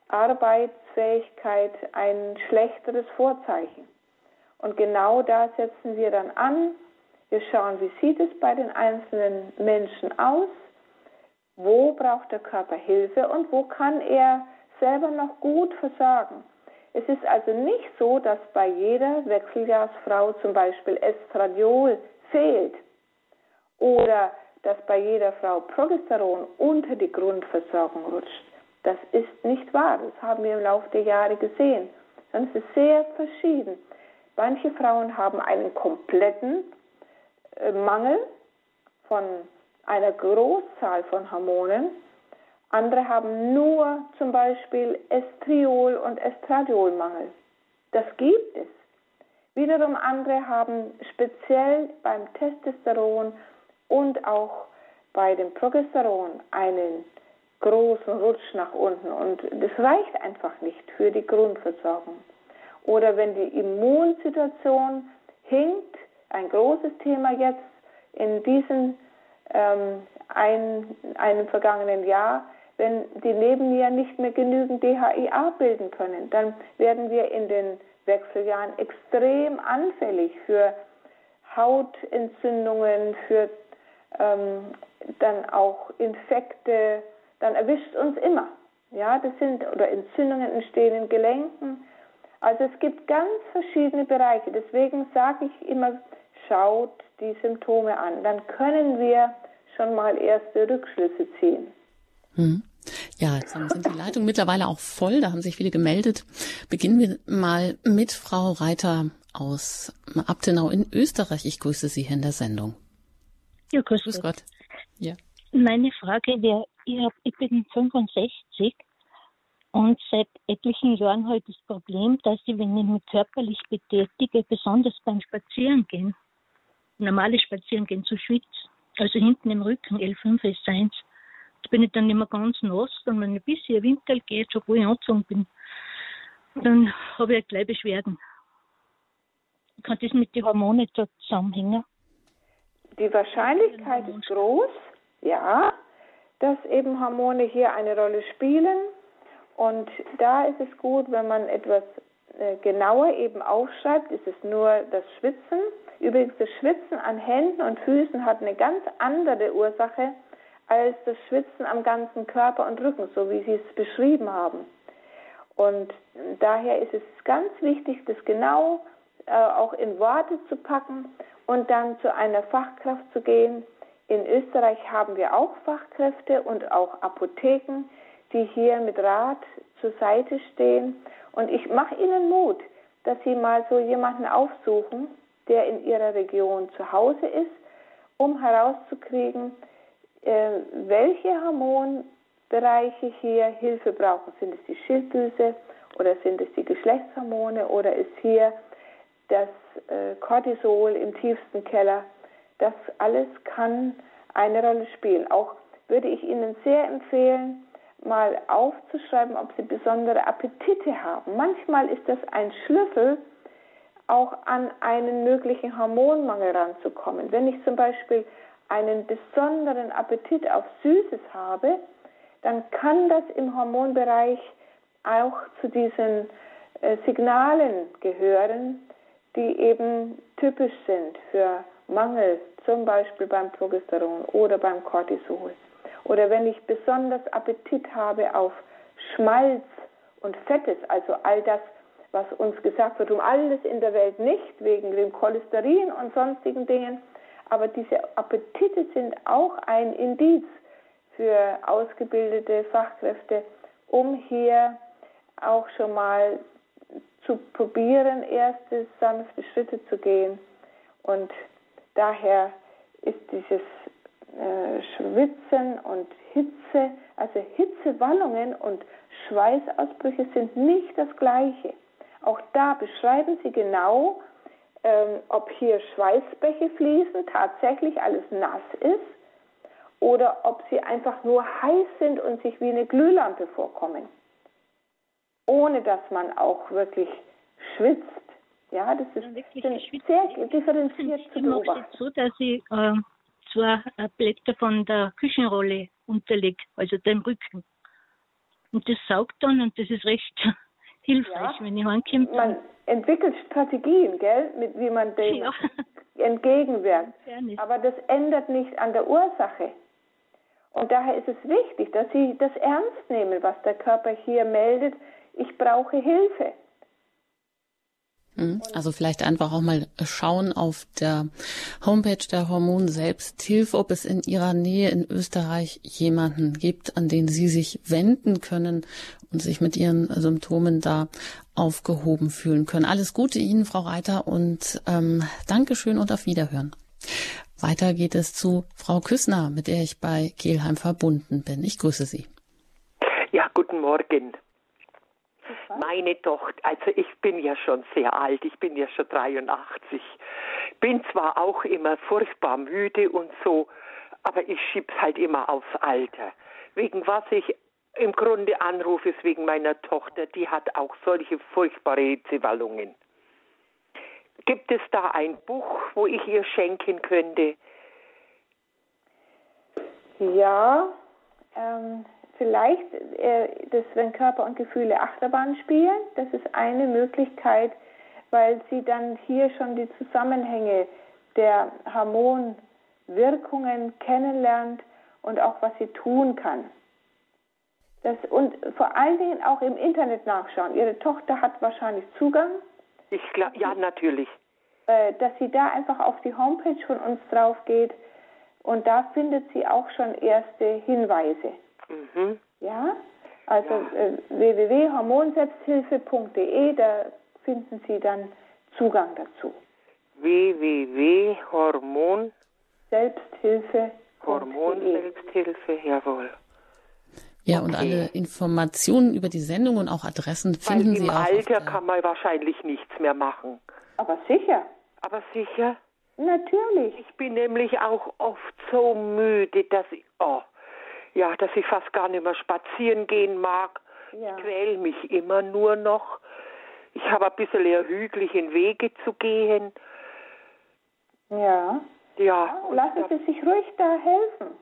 Arbeitsfähigkeit ein schlechteres Vorzeichen. Und genau da setzen wir dann an. Wir schauen, wie sieht es bei den einzelnen Menschen aus, wo braucht der Körper Hilfe und wo kann er selber noch gut versorgen. Es ist also nicht so, dass bei jeder Wechseljahrsfrau zum Beispiel Estradiol fehlt oder dass bei jeder Frau Progesteron unter die Grundversorgung rutscht. Das ist nicht wahr. Das haben wir im Laufe der Jahre gesehen. Das ist sehr verschieden. Manche Frauen haben einen kompletten äh, Mangel von einer Großzahl von Hormonen. Andere haben nur zum Beispiel Estriol- und Estradiolmangel. Das gibt es. Wiederum andere haben speziell beim Testosteron und auch bei dem Progesteron einen großen Rutsch nach unten und das reicht einfach nicht für die Grundversorgung. Oder wenn die Immunsituation hinkt, ein großes Thema jetzt in diesem ähm, ein, einem vergangenen Jahr, wenn die Nebennieren nicht mehr genügend DHIA bilden können, dann werden wir in den Wechseljahren extrem anfällig für Hautentzündungen, für ähm, dann auch Infekte, dann erwischt uns immer. Ja, das sind oder Entzündungen entstehen in Gelenken. Also es gibt ganz verschiedene Bereiche. Deswegen sage ich immer, schaut die Symptome an. Dann können wir schon mal erste Rückschlüsse ziehen. Hm. Ja, jetzt sind die Leitungen mittlerweile auch voll. Da haben sich viele gemeldet. Beginnen wir mal mit Frau Reiter aus Abtenau in Österreich. Ich grüße Sie hier in der Sendung. Ja, grüß, grüß Gott. Gott. Ja. Meine Frage wäre, ich, bin 65 und seit etlichen Jahren habe ich das Problem, dass ich, wenn ich mich körperlich betätige, besonders beim Spazierengehen, normales Spazierengehen zu schwitze, also hinten im Rücken, L5 ist 1, da bin ich dann immer ganz nass und wenn ein bisschen Winter geht, obwohl ich angezogen bin, dann habe ich gleich Beschwerden. Kann das mit den Hormonen zusammenhängen? Die Wahrscheinlichkeit ist groß, ja, dass eben Hormone hier eine Rolle spielen. Und da ist es gut, wenn man etwas äh, genauer eben aufschreibt, ist es nur das Schwitzen. Übrigens, das Schwitzen an Händen und Füßen hat eine ganz andere Ursache als das Schwitzen am ganzen Körper und Rücken, so wie Sie es beschrieben haben. Und daher ist es ganz wichtig, das genau äh, auch in Worte zu packen und dann zu einer Fachkraft zu gehen, in Österreich haben wir auch Fachkräfte und auch Apotheken, die hier mit Rat zur Seite stehen. Und ich mache Ihnen Mut, dass Sie mal so jemanden aufsuchen, der in Ihrer Region zu Hause ist, um herauszukriegen, welche Hormonbereiche hier Hilfe brauchen. Sind es die Schilddrüse oder sind es die Geschlechtshormone oder ist hier das äh, Cortisol im tiefsten Keller? Das alles kann eine Rolle spielen. Auch würde ich Ihnen sehr empfehlen, mal aufzuschreiben, ob Sie besondere Appetite haben. Manchmal ist das ein Schlüssel, auch an einen möglichen Hormonmangel ranzukommen. Wenn ich zum Beispiel einen besonderen Appetit auf Süßes habe, dann kann das im Hormonbereich auch zu diesen äh, Signalen gehören, die eben typisch sind für Mangel, zum Beispiel beim Progesteron oder beim Cortisol. Oder wenn ich besonders Appetit habe auf Schmalz und Fettes, also all das, was uns gesagt wird, um alles in der Welt nicht, wegen dem Cholesterin und sonstigen Dingen. Aber diese Appetite sind auch ein Indiz für ausgebildete Fachkräfte, um hier auch schon mal zu probieren, erste sanfte Schritte zu gehen. Und daher ist dieses äh, Schwitzen und Hitze, also Hitzewallungen und Schweißausbrüche sind nicht das gleiche. Auch da beschreiben sie genau, ähm, ob hier Schweißbäche fließen, tatsächlich alles nass ist, oder ob sie einfach nur heiß sind und sich wie eine Glühlampe vorkommen, ohne dass man auch wirklich schwitzt. Ja, das ist sehr differenziert zu beobachten. so, dass ich äh, zwei Blätter von der Küchenrolle unterlegt, also dem Rücken. Und das saugt dann und das ist recht hilfreich, ja, wenn ich heimkomme. Man entwickelt Strategien, gell, mit wie man dem ja. entgegenwirkt. Aber das ändert nicht an der Ursache. Und daher ist es wichtig, dass Sie das ernst nehmen, was der Körper hier meldet. Ich brauche Hilfe. Mhm. Also vielleicht einfach auch mal schauen auf der Homepage der Hormon Selbsthilfe, ob es in Ihrer Nähe in Österreich jemanden gibt, an den Sie sich wenden können und sich mit Ihren Symptomen da aufgehoben fühlen können. Alles Gute Ihnen, Frau Reiter, und ähm, Dankeschön und auf Wiederhören. Weiter geht es zu Frau Küssner, mit der ich bei Kehlheim verbunden bin. Ich grüße Sie. Ja, guten Morgen. Meine Tochter, also ich bin ja schon sehr alt, ich bin ja schon 83. Bin zwar auch immer furchtbar müde und so, aber ich schieb's halt immer aufs Alter. Wegen was ich im Grunde anrufe, ist wegen meiner Tochter, die hat auch solche furchtbare Hitzewallungen. Gibt es da ein Buch, wo ich ihr schenken könnte? Ja, ähm, vielleicht, äh, dass wenn Körper und Gefühle Achterbahn spielen, das ist eine Möglichkeit, weil sie dann hier schon die Zusammenhänge der Hormonwirkungen kennenlernt und auch was sie tun kann. Das, und vor allen Dingen auch im Internet nachschauen. Ihre Tochter hat wahrscheinlich Zugang. Ich glaube, ja, natürlich. Äh, dass sie da einfach auf die Homepage von uns drauf geht und da findet sie auch schon erste Hinweise. Mhm. Ja, also ja. äh, www.hormonselbsthilfe.de, da finden Sie dann Zugang dazu. www.hormon Selbsthilfe. Hormonselbsthilfe, jawohl. Ja, okay. und alle Informationen über die Sendung und auch Adressen finden Weil Sie auch. Im Alter kann man wahrscheinlich nichts mehr machen. Aber sicher. Aber sicher? Natürlich. Ich bin nämlich auch oft so müde, dass ich, oh, ja, dass ich fast gar nicht mehr spazieren gehen mag. Ja. Ich quäle mich immer nur noch. Ich habe ein bisschen eher hügeligen Wege zu gehen. Ja. Ja. Lassen Sie sich ruhig da helfen.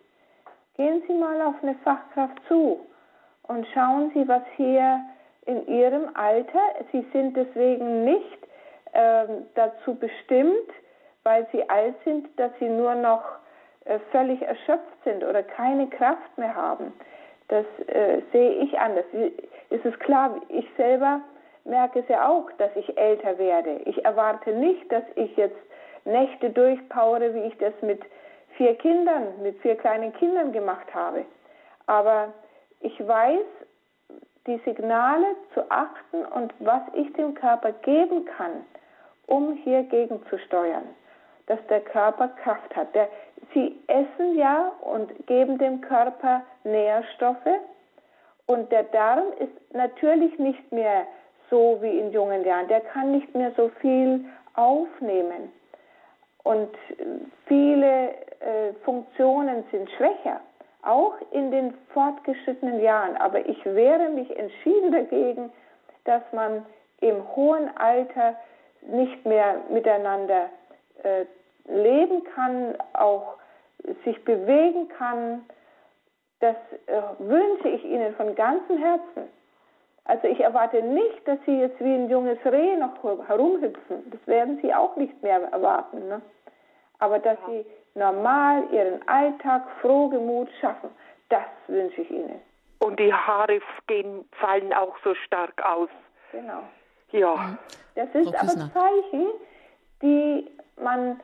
Gehen Sie mal auf eine Fachkraft zu und schauen Sie, was hier in Ihrem Alter, Sie sind deswegen nicht ähm, dazu bestimmt, weil Sie alt sind, dass Sie nur noch äh, völlig erschöpft sind oder keine Kraft mehr haben. Das äh, sehe ich anders. Ist es klar, ich selber merke es ja auch, dass ich älter werde. Ich erwarte nicht, dass ich jetzt Nächte durchpowere, wie ich das mit vier Kindern, mit vier kleinen Kindern gemacht habe. Aber ich weiß, die Signale zu achten und was ich dem Körper geben kann, um hier gegenzusteuern dass der Körper Kraft hat. Der, sie essen ja und geben dem Körper Nährstoffe und der Darm ist natürlich nicht mehr so wie in jungen Jahren. Der kann nicht mehr so viel aufnehmen und viele äh, Funktionen sind schwächer, auch in den fortgeschrittenen Jahren. Aber ich wehre mich entschieden dagegen, dass man im hohen Alter nicht mehr miteinander äh, leben kann, auch sich bewegen kann, das äh, wünsche ich Ihnen von ganzem Herzen. Also ich erwarte nicht, dass Sie jetzt wie ein junges Reh noch herumhüpfen. Das werden Sie auch nicht mehr erwarten. Ne? Aber dass ja. Sie normal Ihren Alltag frohgemut schaffen, das wünsche ich Ihnen. Und die Haare gehen, fallen auch so stark aus. Genau. Ja. Das ist aber Zeichen, die man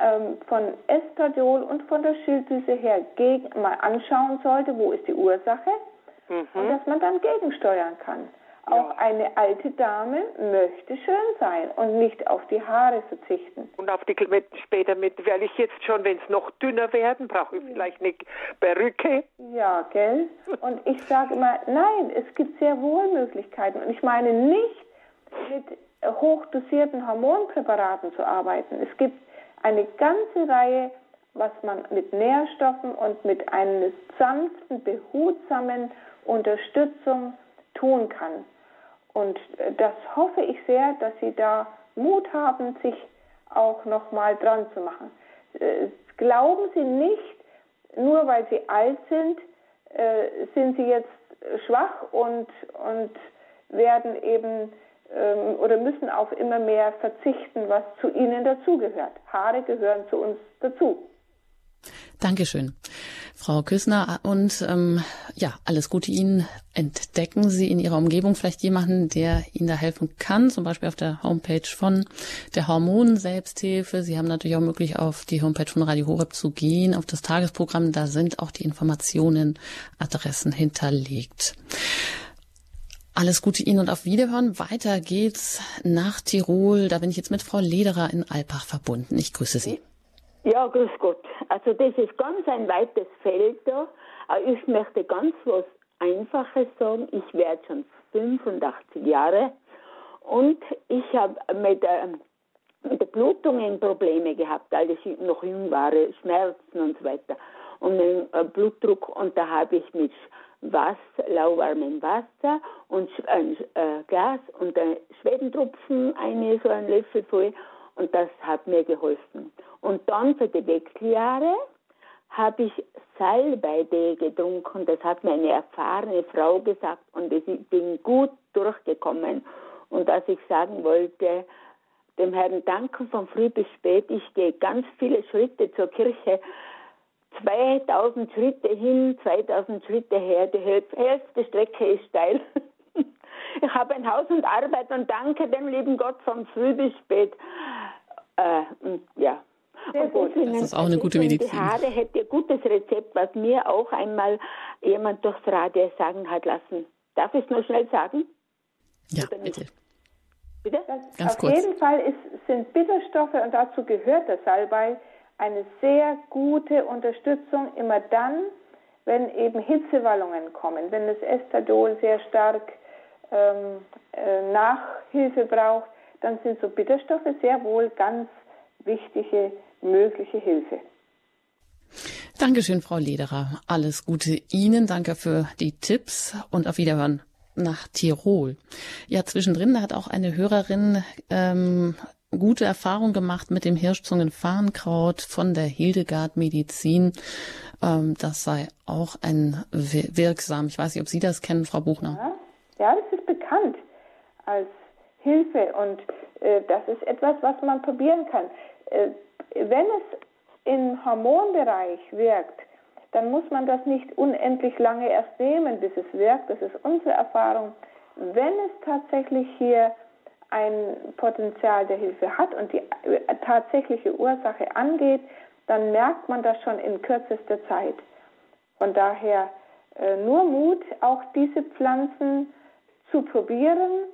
ähm, von Estradiol und von der Schilddrüse her gegen, mal anschauen sollte, wo ist die Ursache mhm. und dass man dann gegensteuern kann. Auch eine alte Dame möchte schön sein und nicht auf die Haare verzichten. Und auf die mit, später mit, weil ich jetzt schon, wenn es noch dünner werden, brauche ich vielleicht eine Perücke. Ja, gell? Und ich sage immer, nein, es gibt sehr wohl Möglichkeiten. Und ich meine nicht mit hochdosierten Hormonpräparaten zu arbeiten. Es gibt eine ganze Reihe, was man mit Nährstoffen und mit einer sanften, behutsamen Unterstützung tun kann. Und äh, das hoffe ich sehr, dass Sie da Mut haben, sich auch nochmal dran zu machen. Äh, glauben Sie nicht, nur weil Sie alt sind, äh, sind Sie jetzt schwach und, und werden eben ähm, oder müssen auf immer mehr verzichten, was zu ihnen dazugehört. Haare gehören zu uns dazu. Dankeschön, Frau Küssner. Und ähm, ja, alles Gute Ihnen. Entdecken Sie in Ihrer Umgebung vielleicht jemanden, der Ihnen da helfen kann, zum Beispiel auf der Homepage von der Hormonen-Selbsthilfe. Sie haben natürlich auch möglich, auf die Homepage von Radio Horeb zu gehen, auf das Tagesprogramm. Da sind auch die Informationen, Adressen hinterlegt. Alles Gute Ihnen und auf Wiederhören. Weiter geht's nach Tirol. Da bin ich jetzt mit Frau Lederer in Alpach verbunden. Ich grüße Sie. Ja, grüß Gott. Also das ist ganz ein weites Feld da. Ich möchte ganz was Einfaches sagen. Ich werde schon 85 Jahre und ich habe mit, äh, mit der Blutungen Probleme gehabt, als ich noch jung war, Schmerzen und so weiter. Und mit äh, Blutdruck und da habe ich mich Wasser, lauwarmem Wasser und ein äh, Glas und ein Schwedentropfen, eine so ein Löffel voll und das hat mir geholfen. Und dann für die Wechseljahre habe ich Salbeitee getrunken. Das hat mir eine erfahrene Frau gesagt und ich bin gut durchgekommen. Und was ich sagen wollte, dem Herrn danken von früh bis spät. Ich gehe ganz viele Schritte zur Kirche 2000 Schritte hin, 2000 Schritte her. Die Hälfte Strecke ist steil. Ich habe ein Haus und Arbeit und danke dem lieben Gott von früh bis spät. Äh, ja. Gut. Das ist auch eine gute Medizin. Die Haare hätte ein gutes Rezept, was mir auch einmal jemand durchs Radio sagen hat lassen. Darf ich es nur schnell sagen? Ja, bitte. Bitte? Das Ganz auf kurz. jeden Fall ist, sind Bitterstoffe und dazu gehört der Salbei eine sehr gute Unterstützung immer dann, wenn eben Hitzewallungen kommen, wenn das Estadol sehr stark ähm, äh, Nachhilfe braucht, dann sind so Bitterstoffe sehr wohl ganz wichtige mögliche Hilfe. Dankeschön, Frau Lederer. Alles Gute Ihnen. Danke für die Tipps und auf Wiederhören nach Tirol. Ja, zwischendrin hat auch eine Hörerin ähm, gute Erfahrung gemacht mit dem Hirschzungenfarnkraut von der Hildegard Medizin. Ähm, das sei auch ein wirksam. Ich weiß nicht, ob Sie das kennen, Frau Buchner. Ja, ja das ist bekannt als Hilfe und äh, das ist etwas, was man probieren kann. Äh, wenn es im Hormonbereich wirkt, dann muss man das nicht unendlich lange erst nehmen, bis es wirkt. Das ist unsere Erfahrung. Wenn es tatsächlich hier ein Potenzial der Hilfe hat und die tatsächliche Ursache angeht, dann merkt man das schon in kürzester Zeit. Von daher äh, nur Mut, auch diese Pflanzen zu probieren,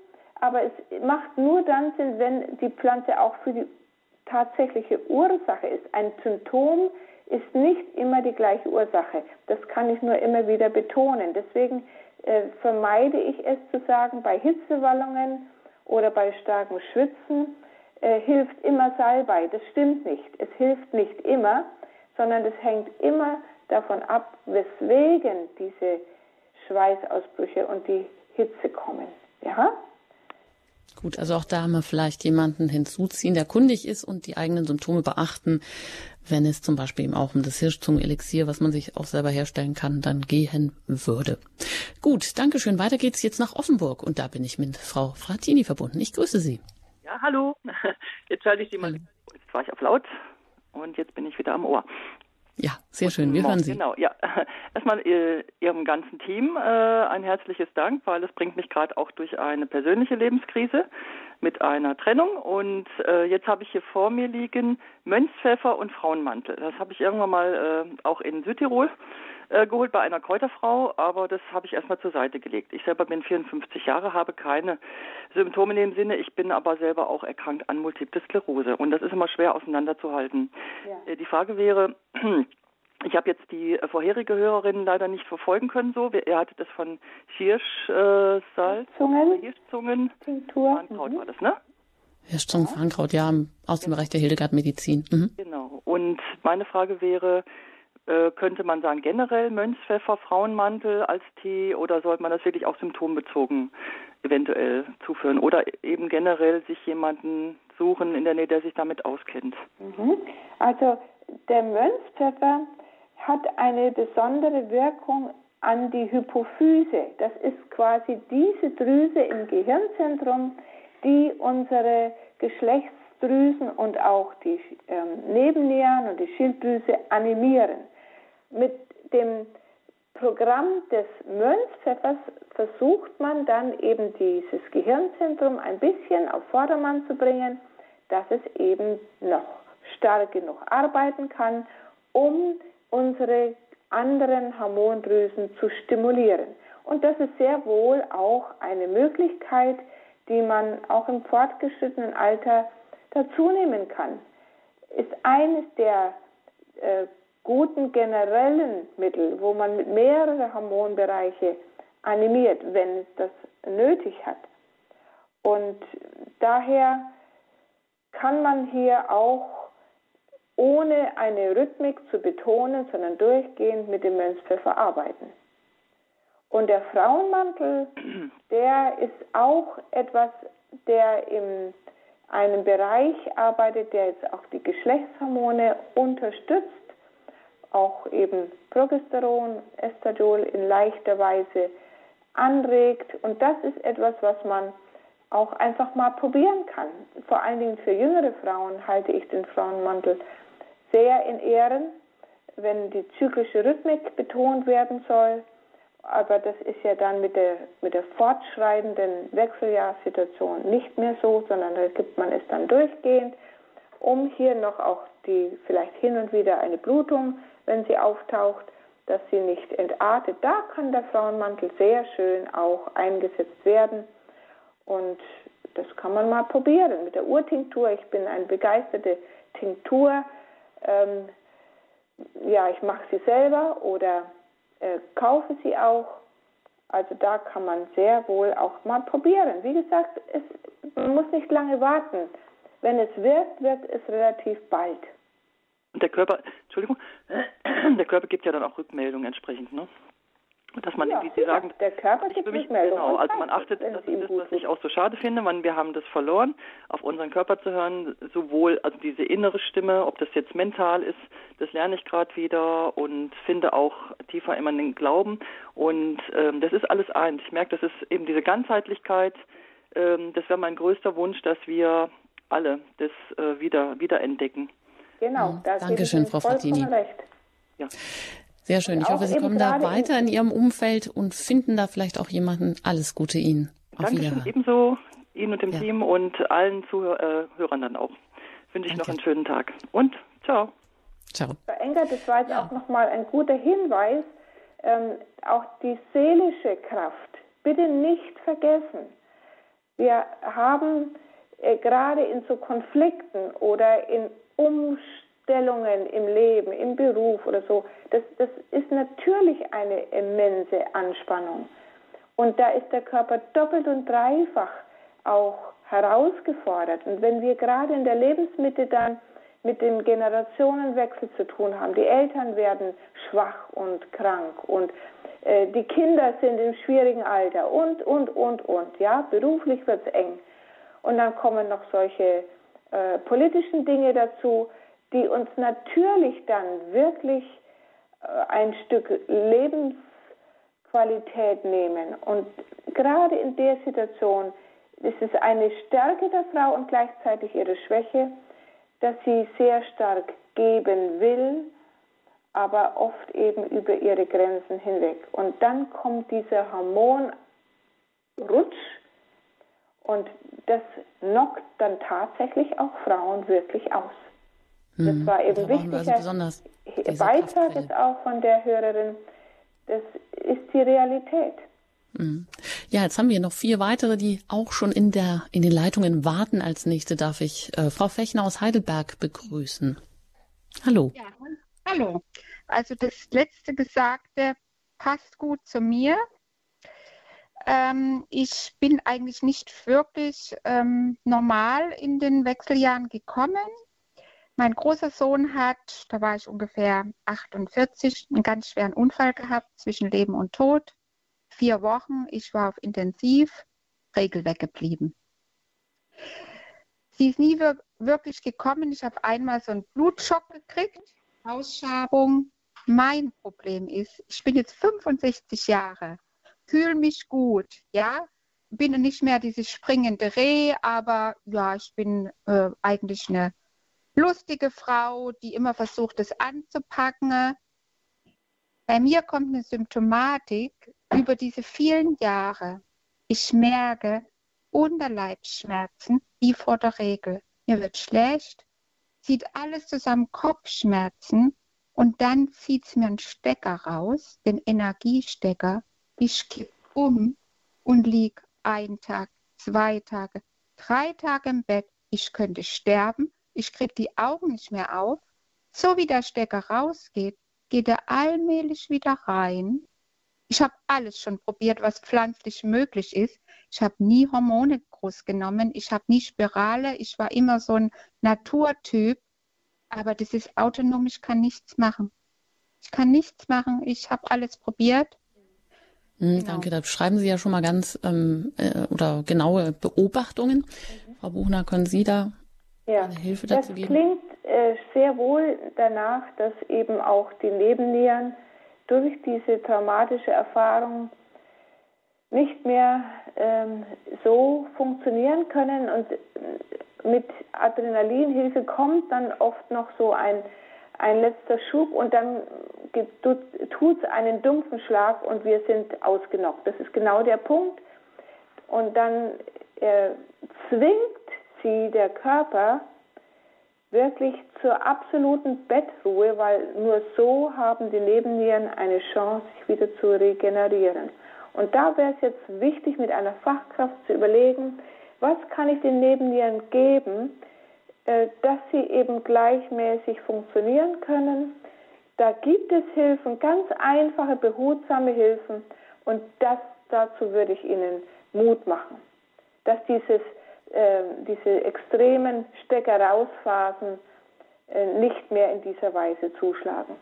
aber es macht nur dann Sinn, wenn die Pflanze auch für die tatsächliche Ursache ist. Ein Symptom ist nicht immer die gleiche Ursache. Das kann ich nur immer wieder betonen. Deswegen äh, vermeide ich es zu sagen, bei Hitzewallungen oder bei starkem Schwitzen äh, hilft immer Salbei. Das stimmt nicht. Es hilft nicht immer, sondern es hängt immer davon ab, weswegen diese Schweißausbrüche und die Hitze kommen. Ja? Gut, also auch da haben wir vielleicht jemanden hinzuziehen, der kundig ist und die eigenen Symptome beachten, wenn es zum Beispiel eben auch um das Hirschzungenelixier, was man sich auch selber herstellen kann, dann gehen würde. Gut, Dankeschön. Weiter geht's jetzt nach Offenburg und da bin ich mit Frau Fratini verbunden. Ich grüße Sie. Ja, hallo. Jetzt schalte ich Sie mal. Jetzt war ich auf laut und jetzt bin ich wieder am Ohr. Ja, sehr schön. Wir hören Sie. Genau, ja. Erstmal äh, Ihrem ganzen Team äh, ein herzliches Dank, weil es bringt mich gerade auch durch eine persönliche Lebenskrise mit einer Trennung. Und äh, jetzt habe ich hier vor mir liegen Mönchspfeffer und Frauenmantel. Das habe ich irgendwann mal äh, auch in Südtirol äh, geholt bei einer Kräuterfrau, aber das habe ich erstmal zur Seite gelegt. Ich selber bin 54 Jahre, habe keine Symptome in dem Sinne. Ich bin aber selber auch erkrankt an Multiple Sklerose und das ist immer schwer auseinanderzuhalten. Ja. Äh, die Frage wäre, ich habe jetzt die vorherige Hörerin leider nicht verfolgen können. So, er hatte das von Hirschsalz, äh, Hirschzungen, Tinktur. Farnkraut mhm. war das, ne? Hirschzungen, Farnkraut, ja, aus dem Bereich der Hildegard Medizin. Mhm. Genau. Und meine Frage wäre, könnte man sagen, generell Mönchspfeffer, Frauenmantel als Tee oder sollte man das wirklich auch symptombezogen eventuell zuführen oder eben generell sich jemanden suchen in der Nähe, der sich damit auskennt? Mhm. Also der Mönchspfeffer hat eine besondere Wirkung an die Hypophyse. Das ist quasi diese Drüse im Gehirnzentrum, die unsere Geschlechtsdrüsen und auch die ähm, Nebennieren und die Schilddrüse animieren. Mit dem Programm des Mönchspfeffers versucht man dann eben dieses Gehirnzentrum ein bisschen auf Vordermann zu bringen, dass es eben noch stark genug arbeiten kann, um unsere anderen Hormondrüsen zu stimulieren. Und das ist sehr wohl auch eine Möglichkeit, die man auch im fortgeschrittenen Alter dazu nehmen kann. Ist eines der äh, guten generellen Mittel, wo man mit mehreren Hormonbereiche animiert, wenn es das nötig hat. Und daher kann man hier auch ohne eine Rhythmik zu betonen, sondern durchgehend mit dem Mönchspfeffer arbeiten. Und der Frauenmantel, der ist auch etwas, der in einem Bereich arbeitet, der jetzt auch die Geschlechtshormone unterstützt auch eben Progesteron, Estradiol in leichter Weise anregt. Und das ist etwas, was man auch einfach mal probieren kann. Vor allen Dingen für jüngere Frauen halte ich den Frauenmantel sehr in Ehren, wenn die zyklische Rhythmik betont werden soll. Aber das ist ja dann mit der, mit der fortschreitenden Wechseljahrsituation nicht mehr so, sondern da gibt man es dann durchgehend, um hier noch auch die vielleicht hin und wieder eine Blutung wenn sie auftaucht, dass sie nicht entartet. Da kann der Frauenmantel sehr schön auch eingesetzt werden. Und das kann man mal probieren mit der Urtinktur. Ich bin eine begeisterte Tinktur. Ähm, ja, ich mache sie selber oder äh, kaufe sie auch. Also da kann man sehr wohl auch mal probieren. Wie gesagt, es, man muss nicht lange warten. Wenn es wirkt, wirkt es relativ bald. Und der Körper, Entschuldigung, der Körper gibt ja dann auch Rückmeldungen entsprechend, ne? Dass man, ja, wie Sie sagen, der Körper gibt mich, Rückmeldungen. Genau, also man achtet, das ist das, was ich auch so schade finde, man, wir haben das verloren, auf unseren Körper zu hören, sowohl, also diese innere Stimme, ob das jetzt mental ist, das lerne ich gerade wieder und finde auch tiefer immer den Glauben und ähm, das ist alles eins. Ich merke, das ist eben diese Ganzheitlichkeit, ähm, das wäre mein größter Wunsch, dass wir alle das äh, wieder, wieder entdecken. Genau, mhm. da Dankeschön, Frau Frattini. Recht. Ja. Sehr schön. Ich hoffe, Sie kommen da weiter in Ihrem Umfeld und finden da vielleicht auch jemanden. Alles Gute Ihnen. Auf Dankeschön. Ebenso Ihnen und dem ja. Team und allen Zuhörern dann auch. Wünsche ich Danke. noch einen schönen Tag. Und ciao. Ciao. Frau Engert, das war jetzt ja. auch nochmal ein guter Hinweis. Ähm, auch die seelische Kraft. Bitte nicht vergessen. Wir haben äh, gerade in so Konflikten oder in Umstellungen im Leben, im Beruf oder so, das, das ist natürlich eine immense Anspannung. Und da ist der Körper doppelt und dreifach auch herausgefordert. Und wenn wir gerade in der Lebensmitte dann mit dem Generationenwechsel zu tun haben, die Eltern werden schwach und krank und äh, die Kinder sind im schwierigen Alter und, und, und, und, ja, beruflich wird es eng. Und dann kommen noch solche äh, politischen Dinge dazu, die uns natürlich dann wirklich äh, ein Stück Lebensqualität nehmen. Und gerade in der Situation ist es eine Stärke der Frau und gleichzeitig ihre Schwäche, dass sie sehr stark geben will, aber oft eben über ihre Grenzen hinweg. Und dann kommt dieser Hormonrutsch und das knockt dann tatsächlich auch Frauen wirklich aus. Das hm, war eben wichtig. Also Beitrag ist auch von der Hörerin, das ist die Realität. Hm. Ja, jetzt haben wir noch vier weitere, die auch schon in der in den Leitungen warten. Als nächste darf ich äh, Frau Fechner aus Heidelberg begrüßen. Hallo. Ja, hallo. Also das letzte Gesagte passt gut zu mir. Ähm, ich bin eigentlich nicht wirklich ähm, normal in den Wechseljahren gekommen. Mein großer Sohn hat, da war ich ungefähr 48, einen ganz schweren Unfall gehabt zwischen Leben und Tod. Vier Wochen, ich war auf Intensiv, Regel weggeblieben. Sie ist nie wirklich gekommen. Ich habe einmal so einen Blutschock gekriegt, Ausschabung. Mein Problem ist, ich bin jetzt 65 Jahre fühle mich gut, ja. Bin nicht mehr dieses springende Reh, aber ja, ich bin äh, eigentlich eine lustige Frau, die immer versucht, es anzupacken. Bei mir kommt eine Symptomatik über diese vielen Jahre. Ich merke Unterleibsschmerzen wie vor der Regel. Mir wird schlecht, zieht alles zusammen Kopfschmerzen und dann zieht es mir einen Stecker raus, den Energiestecker, ich kipp um und lieg einen Tag, zwei Tage, drei Tage im Bett. Ich könnte sterben. Ich krieg die Augen nicht mehr auf. So wie der Stecker rausgeht, geht er allmählich wieder rein. Ich habe alles schon probiert, was pflanzlich möglich ist. Ich habe nie Hormone groß genommen. Ich habe nie Spirale. Ich war immer so ein Naturtyp. Aber das ist autonom. Ich kann nichts machen. Ich kann nichts machen. Ich habe alles probiert. Mhm, genau. Danke, da beschreiben Sie ja schon mal ganz ähm, äh, oder genaue Beobachtungen. Mhm. Frau Buchner, können Sie da ja. eine Hilfe dazu das geben? Das klingt äh, sehr wohl danach, dass eben auch die Nebennieren durch diese traumatische Erfahrung nicht mehr ähm, so funktionieren können und äh, mit Adrenalinhilfe kommt dann oft noch so ein ein letzter Schub und dann tut es einen dumpfen Schlag und wir sind ausgenockt. Das ist genau der Punkt. Und dann äh, zwingt sie der Körper wirklich zur absoluten Bettruhe, weil nur so haben die Nebennieren eine Chance, sich wieder zu regenerieren. Und da wäre es jetzt wichtig, mit einer Fachkraft zu überlegen, was kann ich den Nebennieren geben, dass sie eben gleichmäßig funktionieren können. Da gibt es Hilfen, ganz einfache, behutsame Hilfen und das, dazu würde ich Ihnen Mut machen, dass dieses, äh, diese extremen Steckerausphasen äh, nicht mehr in dieser Weise zuschlagen.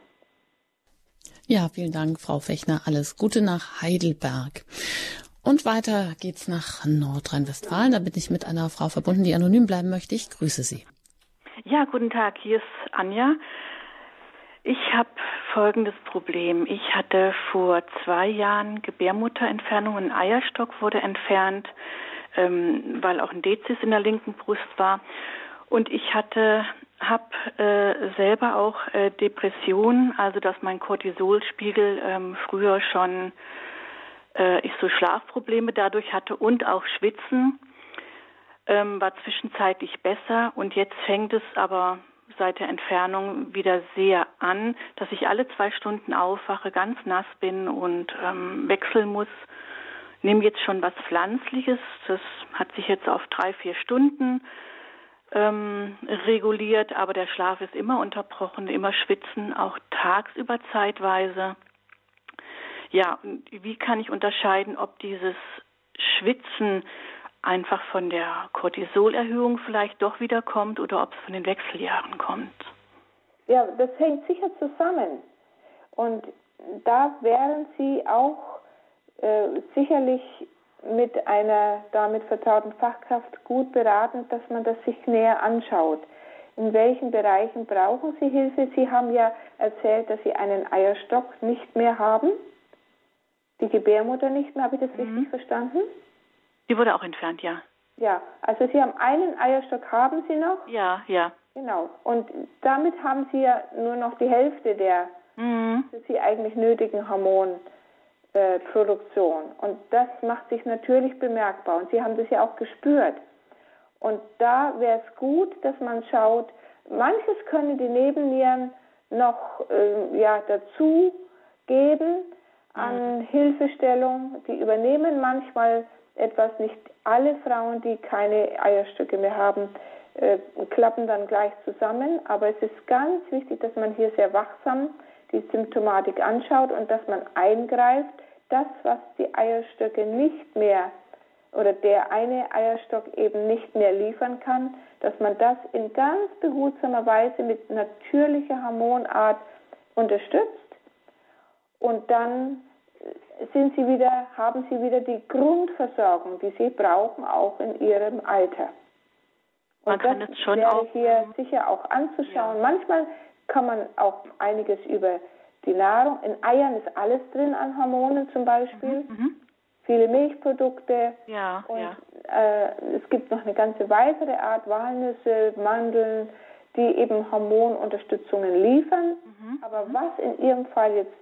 Ja, vielen Dank, Frau Fechner. Alles Gute nach Heidelberg. Und weiter geht's nach Nordrhein-Westfalen. Da bin ich mit einer Frau verbunden, die anonym bleiben möchte. Ich grüße Sie. Ja, guten Tag, hier ist Anja. Ich habe folgendes Problem. Ich hatte vor zwei Jahren Gebärmutterentfernung, ein Eierstock wurde entfernt, ähm, weil auch ein Dezis in der linken Brust war. Und ich hatte, habe äh, selber auch äh, Depressionen, also dass mein Cortisolspiegel ähm, früher schon äh, ich so Schlafprobleme dadurch hatte und auch Schwitzen ähm, war zwischenzeitlich besser und jetzt fängt es aber seit der Entfernung wieder sehr an, dass ich alle zwei Stunden aufwache, ganz nass bin und ähm, wechseln muss. Nehme jetzt schon was Pflanzliches, das hat sich jetzt auf drei, vier Stunden ähm, reguliert, aber der Schlaf ist immer unterbrochen, immer schwitzen, auch tagsüber zeitweise. Ja, wie kann ich unterscheiden, ob dieses Schwitzen einfach von der Cortisolerhöhung vielleicht doch wieder kommt oder ob es von den Wechseljahren kommt. Ja, das hängt sicher zusammen. Und da wären Sie auch äh, sicherlich mit einer damit vertrauten Fachkraft gut beraten, dass man das sich näher anschaut. In welchen Bereichen brauchen Sie Hilfe? Sie haben ja erzählt, dass Sie einen Eierstock nicht mehr haben, die Gebärmutter nicht mehr. Habe ich das mhm. richtig verstanden? Die wurde auch entfernt, ja. Ja, also Sie haben einen Eierstock, haben Sie noch? Ja, ja. Genau. Und damit haben Sie ja nur noch die Hälfte der mhm. für sie eigentlich nötigen Hormonproduktion. Äh, und das macht sich natürlich bemerkbar. Und Sie haben das ja auch gespürt. Und da wäre es gut, dass man schaut, manches können die Nebennieren noch äh, ja, dazu geben an mhm. Hilfestellung. Die übernehmen manchmal etwas, nicht alle Frauen, die keine Eierstöcke mehr haben, äh, klappen dann gleich zusammen. Aber es ist ganz wichtig, dass man hier sehr wachsam die Symptomatik anschaut und dass man eingreift, das, was die Eierstöcke nicht mehr oder der eine Eierstock eben nicht mehr liefern kann, dass man das in ganz behutsamer Weise mit natürlicher Hormonart unterstützt und dann sind sie wieder, haben sie wieder die Grundversorgung, die sie brauchen, auch in ihrem Alter. Und man das wäre auch, hier sicher auch anzuschauen. Ja. Manchmal kann man auch einiges über die Nahrung. In Eiern ist alles drin an Hormonen zum Beispiel. Mhm, mhm. Viele Milchprodukte. Ja, und ja. Äh, es gibt noch eine ganze weitere Art, Walnüsse, Mandeln, die eben Hormonunterstützungen liefern. Mhm, Aber mhm. was in Ihrem Fall jetzt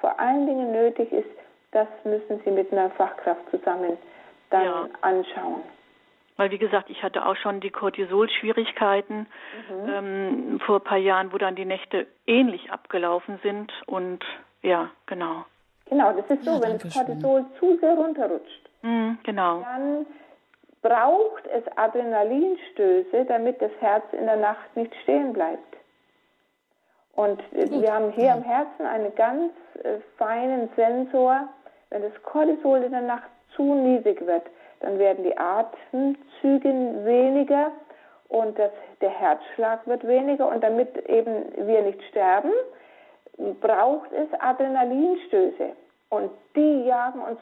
vor allen Dingen nötig ist, das müssen Sie mit einer Fachkraft zusammen dann ja. anschauen. Weil, wie gesagt, ich hatte auch schon die Cortisol-Schwierigkeiten mhm. ähm, vor ein paar Jahren, wo dann die Nächte ähnlich abgelaufen sind. Und ja, genau. Genau, das ist so, ja, wenn das Cortisol zu sehr runterrutscht. Mhm, genau. Dann braucht es Adrenalinstöße, damit das Herz in der Nacht nicht stehen bleibt. Und Gut. wir haben hier ja. am Herzen einen ganz äh, feinen Sensor. Wenn das Cortisol in der Nacht zu niedrig wird, dann werden die Atemzüge weniger und das, der Herzschlag wird weniger. Und damit eben wir nicht sterben, braucht es Adrenalinstöße. Und die jagen uns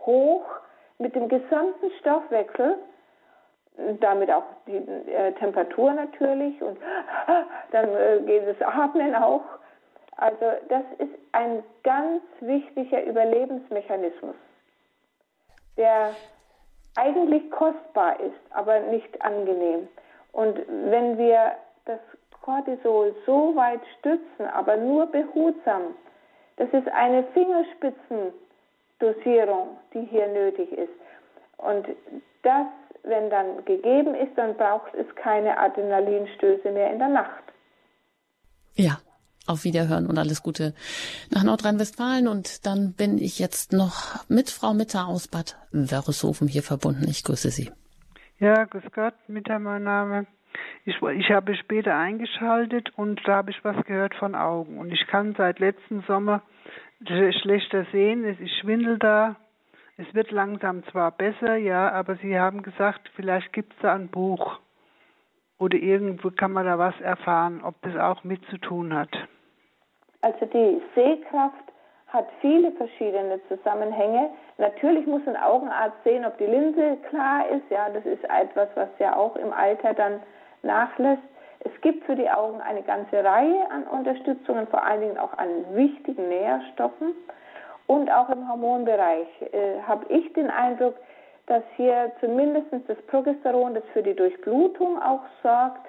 hoch mit dem gesamten Stoffwechsel, damit auch die äh, Temperatur natürlich und dann äh, geht das Atmen auch. Also das ist ein ganz wichtiger Überlebensmechanismus, der eigentlich kostbar ist, aber nicht angenehm. Und wenn wir das Cortisol so weit stützen, aber nur behutsam, das ist eine Fingerspitzendosierung, die hier nötig ist. Und das, wenn dann gegeben ist, dann braucht es keine Adrenalinstöße mehr in der Nacht. Ja, auf Wiederhören und alles Gute nach Nordrhein-Westfalen. Und dann bin ich jetzt noch mit Frau Mitter aus Bad Wörishofen hier verbunden. Ich grüße Sie. Ja, grüß Gott, Mitter mein Name. Ich, ich habe später eingeschaltet und da habe ich was gehört von Augen. Und ich kann seit letzten Sommer schlechter sehen. Es ist Schwindel da. Es wird langsam zwar besser, ja, aber Sie haben gesagt, vielleicht gibt es da ein Buch. Oder irgendwo kann man da was erfahren, ob das auch mit zu tun hat. Also die Sehkraft hat viele verschiedene Zusammenhänge. Natürlich muss ein Augenarzt sehen, ob die Linse klar ist. Ja, das ist etwas, was ja auch im Alter dann nachlässt. Es gibt für die Augen eine ganze Reihe an Unterstützungen, vor allen Dingen auch an wichtigen Nährstoffen. Und auch im Hormonbereich äh, habe ich den Eindruck, dass hier zumindest das Progesteron, das für die Durchblutung auch sorgt,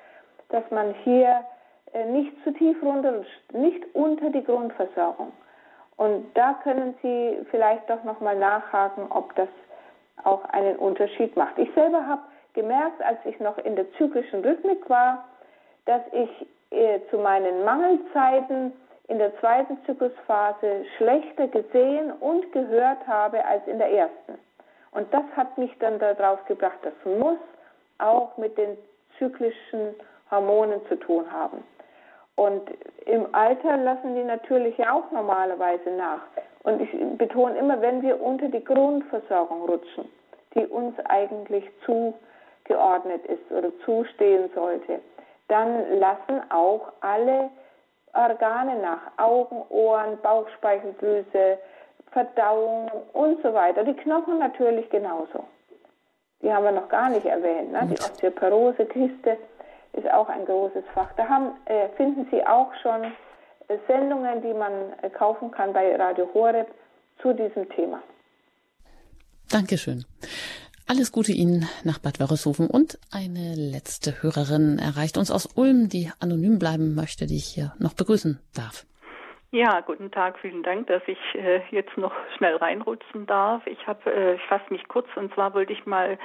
dass man hier nicht zu tief runterrutscht, nicht unter die Grundversorgung. Und da können Sie vielleicht doch nochmal nachhaken, ob das auch einen Unterschied macht. Ich selber habe gemerkt, als ich noch in der zyklischen Rhythmik war, dass ich äh, zu meinen Mangelzeiten in der zweiten Zyklusphase schlechter gesehen und gehört habe als in der ersten. Und das hat mich dann darauf gebracht, das muss auch mit den zyklischen Hormonen zu tun haben. Und im Alter lassen die natürlich auch normalerweise nach. Und ich betone immer, wenn wir unter die Grundversorgung rutschen, die uns eigentlich zugeordnet ist oder zustehen sollte, dann lassen auch alle Organe nach, Augen, Ohren, Bauchspeicheldrüse, Verdauung und so weiter. Die Knochen natürlich genauso. Die haben wir noch gar nicht erwähnt. Ne? Die Osteoporose-Kiste ist auch ein großes Fach. Da haben, äh, finden Sie auch schon äh, Sendungen, die man äh, kaufen kann bei Radio Horeb zu diesem Thema. Dankeschön. Alles Gute Ihnen nach Bad Wörishofen und eine letzte Hörerin erreicht uns aus Ulm, die anonym bleiben möchte, die ich hier noch begrüßen darf. Ja, guten Tag. Vielen Dank, dass ich äh, jetzt noch schnell reinrutschen darf. Ich habe, äh, ich fasse mich kurz und zwar wollte ich mal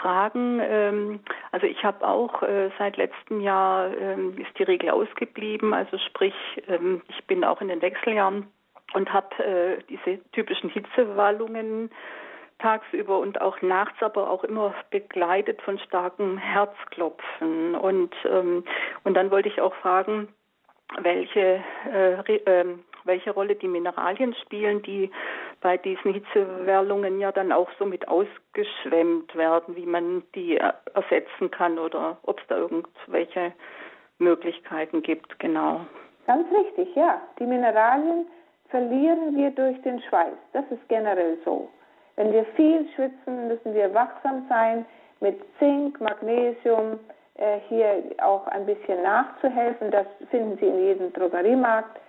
fragen. Ähm, also ich habe auch äh, seit letztem Jahr ähm, ist die Regel ausgeblieben. Also sprich, ähm, ich bin auch in den Wechseljahren und habe äh, diese typischen Hitzewallungen tagsüber und auch nachts, aber auch immer begleitet von starkem Herzklopfen. Und ähm, und dann wollte ich auch fragen welche, äh, äh, welche Rolle die Mineralien spielen, die bei diesen Hitzewallungen ja dann auch so mit ausgeschwemmt werden, wie man die ersetzen kann oder ob es da irgendwelche Möglichkeiten gibt, genau. Ganz richtig, ja. Die Mineralien verlieren wir durch den Schweiß. Das ist generell so. Wenn wir viel schwitzen, müssen wir wachsam sein mit Zink, Magnesium, hier auch ein bisschen nachzuhelfen. Das finden Sie in jedem Drogeriemarkt.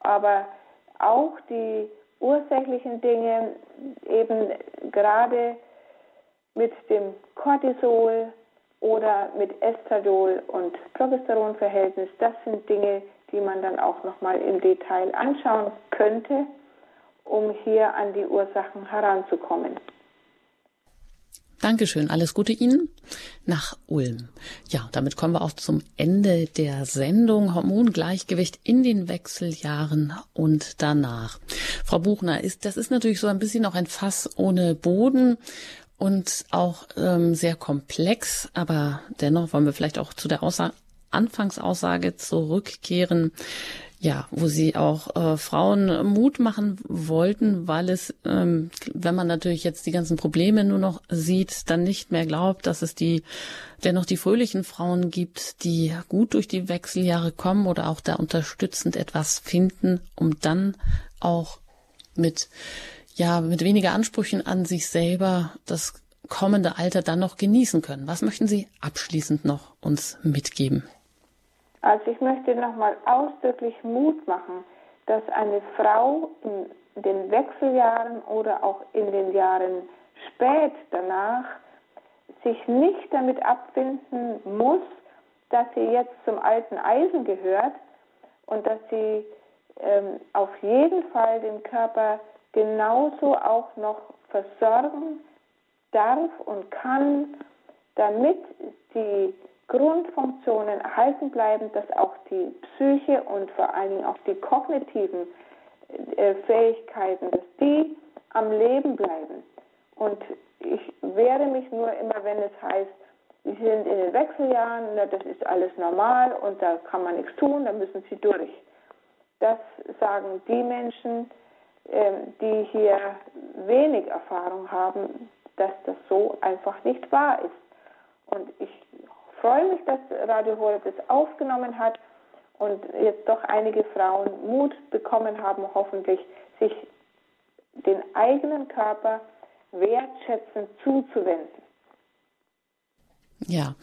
Aber auch die ursächlichen Dinge, eben gerade mit dem Cortisol oder mit Estradiol und Progesteronverhältnis, das sind Dinge, die man dann auch nochmal im Detail anschauen könnte, um hier an die Ursachen heranzukommen. Dankeschön, alles Gute Ihnen nach Ulm. Ja, damit kommen wir auch zum Ende der Sendung Hormongleichgewicht in den Wechseljahren und danach. Frau Buchner, ist, das ist natürlich so ein bisschen auch ein Fass ohne Boden und auch ähm, sehr komplex, aber dennoch wollen wir vielleicht auch zu der Aussa Anfangsaussage zurückkehren ja, wo sie auch äh, Frauen Mut machen wollten, weil es, ähm, wenn man natürlich jetzt die ganzen Probleme nur noch sieht, dann nicht mehr glaubt, dass es die dennoch die fröhlichen Frauen gibt, die gut durch die Wechseljahre kommen oder auch da unterstützend etwas finden, um dann auch mit ja mit weniger Ansprüchen an sich selber das kommende Alter dann noch genießen können. Was möchten Sie abschließend noch uns mitgeben? Also ich möchte nochmal ausdrücklich Mut machen, dass eine Frau in den Wechseljahren oder auch in den Jahren spät danach sich nicht damit abfinden muss, dass sie jetzt zum alten Eisen gehört und dass sie ähm, auf jeden Fall den Körper genauso auch noch versorgen darf und kann, damit die Grundfunktionen erhalten bleiben, dass auch die Psyche und vor allen Dingen auch die kognitiven äh, Fähigkeiten, dass die am Leben bleiben. Und ich wehre mich nur immer, wenn es heißt, Sie sind in den Wechseljahren, das ist alles normal und da kann man nichts tun, da müssen Sie durch. Das sagen die Menschen, äh, die hier wenig Erfahrung haben, dass das so einfach nicht wahr ist. Und ich freue mich, dass Radio Horeb das aufgenommen hat und jetzt doch einige Frauen Mut bekommen haben, hoffentlich sich den eigenen Körper wertschätzend zuzuwenden. Ja,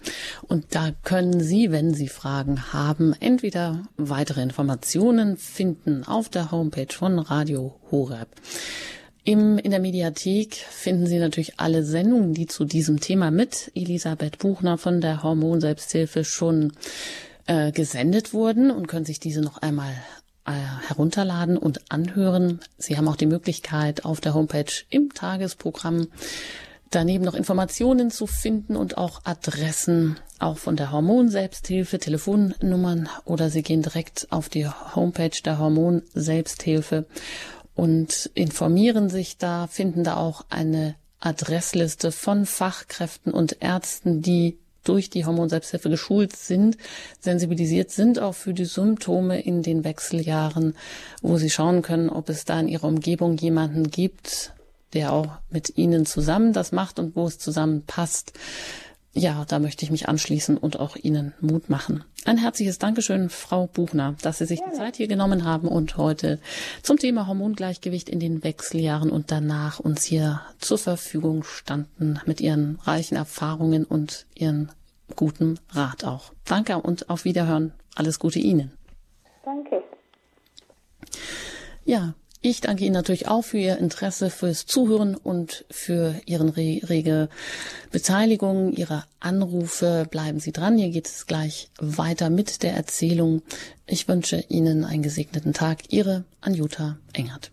und da können Sie, wenn Sie Fragen haben, entweder weitere Informationen finden auf der Homepage von Radio Horeb. Im, in der Mediathek finden Sie natürlich alle Sendungen, die zu diesem Thema mit Elisabeth Buchner von der Hormon Selbsthilfe schon äh, gesendet wurden und können sich diese noch einmal äh, herunterladen und anhören. Sie haben auch die Möglichkeit auf der Homepage im Tagesprogramm daneben noch Informationen zu finden und auch Adressen auch von der Hormon Selbsthilfe, Telefonnummern oder Sie gehen direkt auf die Homepage der Hormon Selbsthilfe und informieren sich da, finden da auch eine Adressliste von Fachkräften und Ärzten, die durch die Hormonselbsthilfe geschult sind, sensibilisiert sind auch für die Symptome in den Wechseljahren, wo sie schauen können, ob es da in ihrer Umgebung jemanden gibt, der auch mit ihnen zusammen das macht und wo es zusammen passt. Ja, da möchte ich mich anschließen und auch Ihnen Mut machen. Ein herzliches Dankeschön, Frau Buchner, dass Sie sich die Zeit hier genommen haben und heute zum Thema Hormongleichgewicht in den Wechseljahren und danach uns hier zur Verfügung standen mit Ihren reichen Erfahrungen und Ihren guten Rat auch. Danke und auf Wiederhören. Alles Gute Ihnen. Danke. Ja, Ich danke Ihnen natürlich auch für Ihr Interesse, fürs Zuhören und für Ihren rege Beteiligung, Ihre Anrufe. Bleiben Sie dran. Hier geht es gleich weiter mit der Erzählung. Ich wünsche Ihnen einen gesegneten Tag. Ihre Anjuta Engert.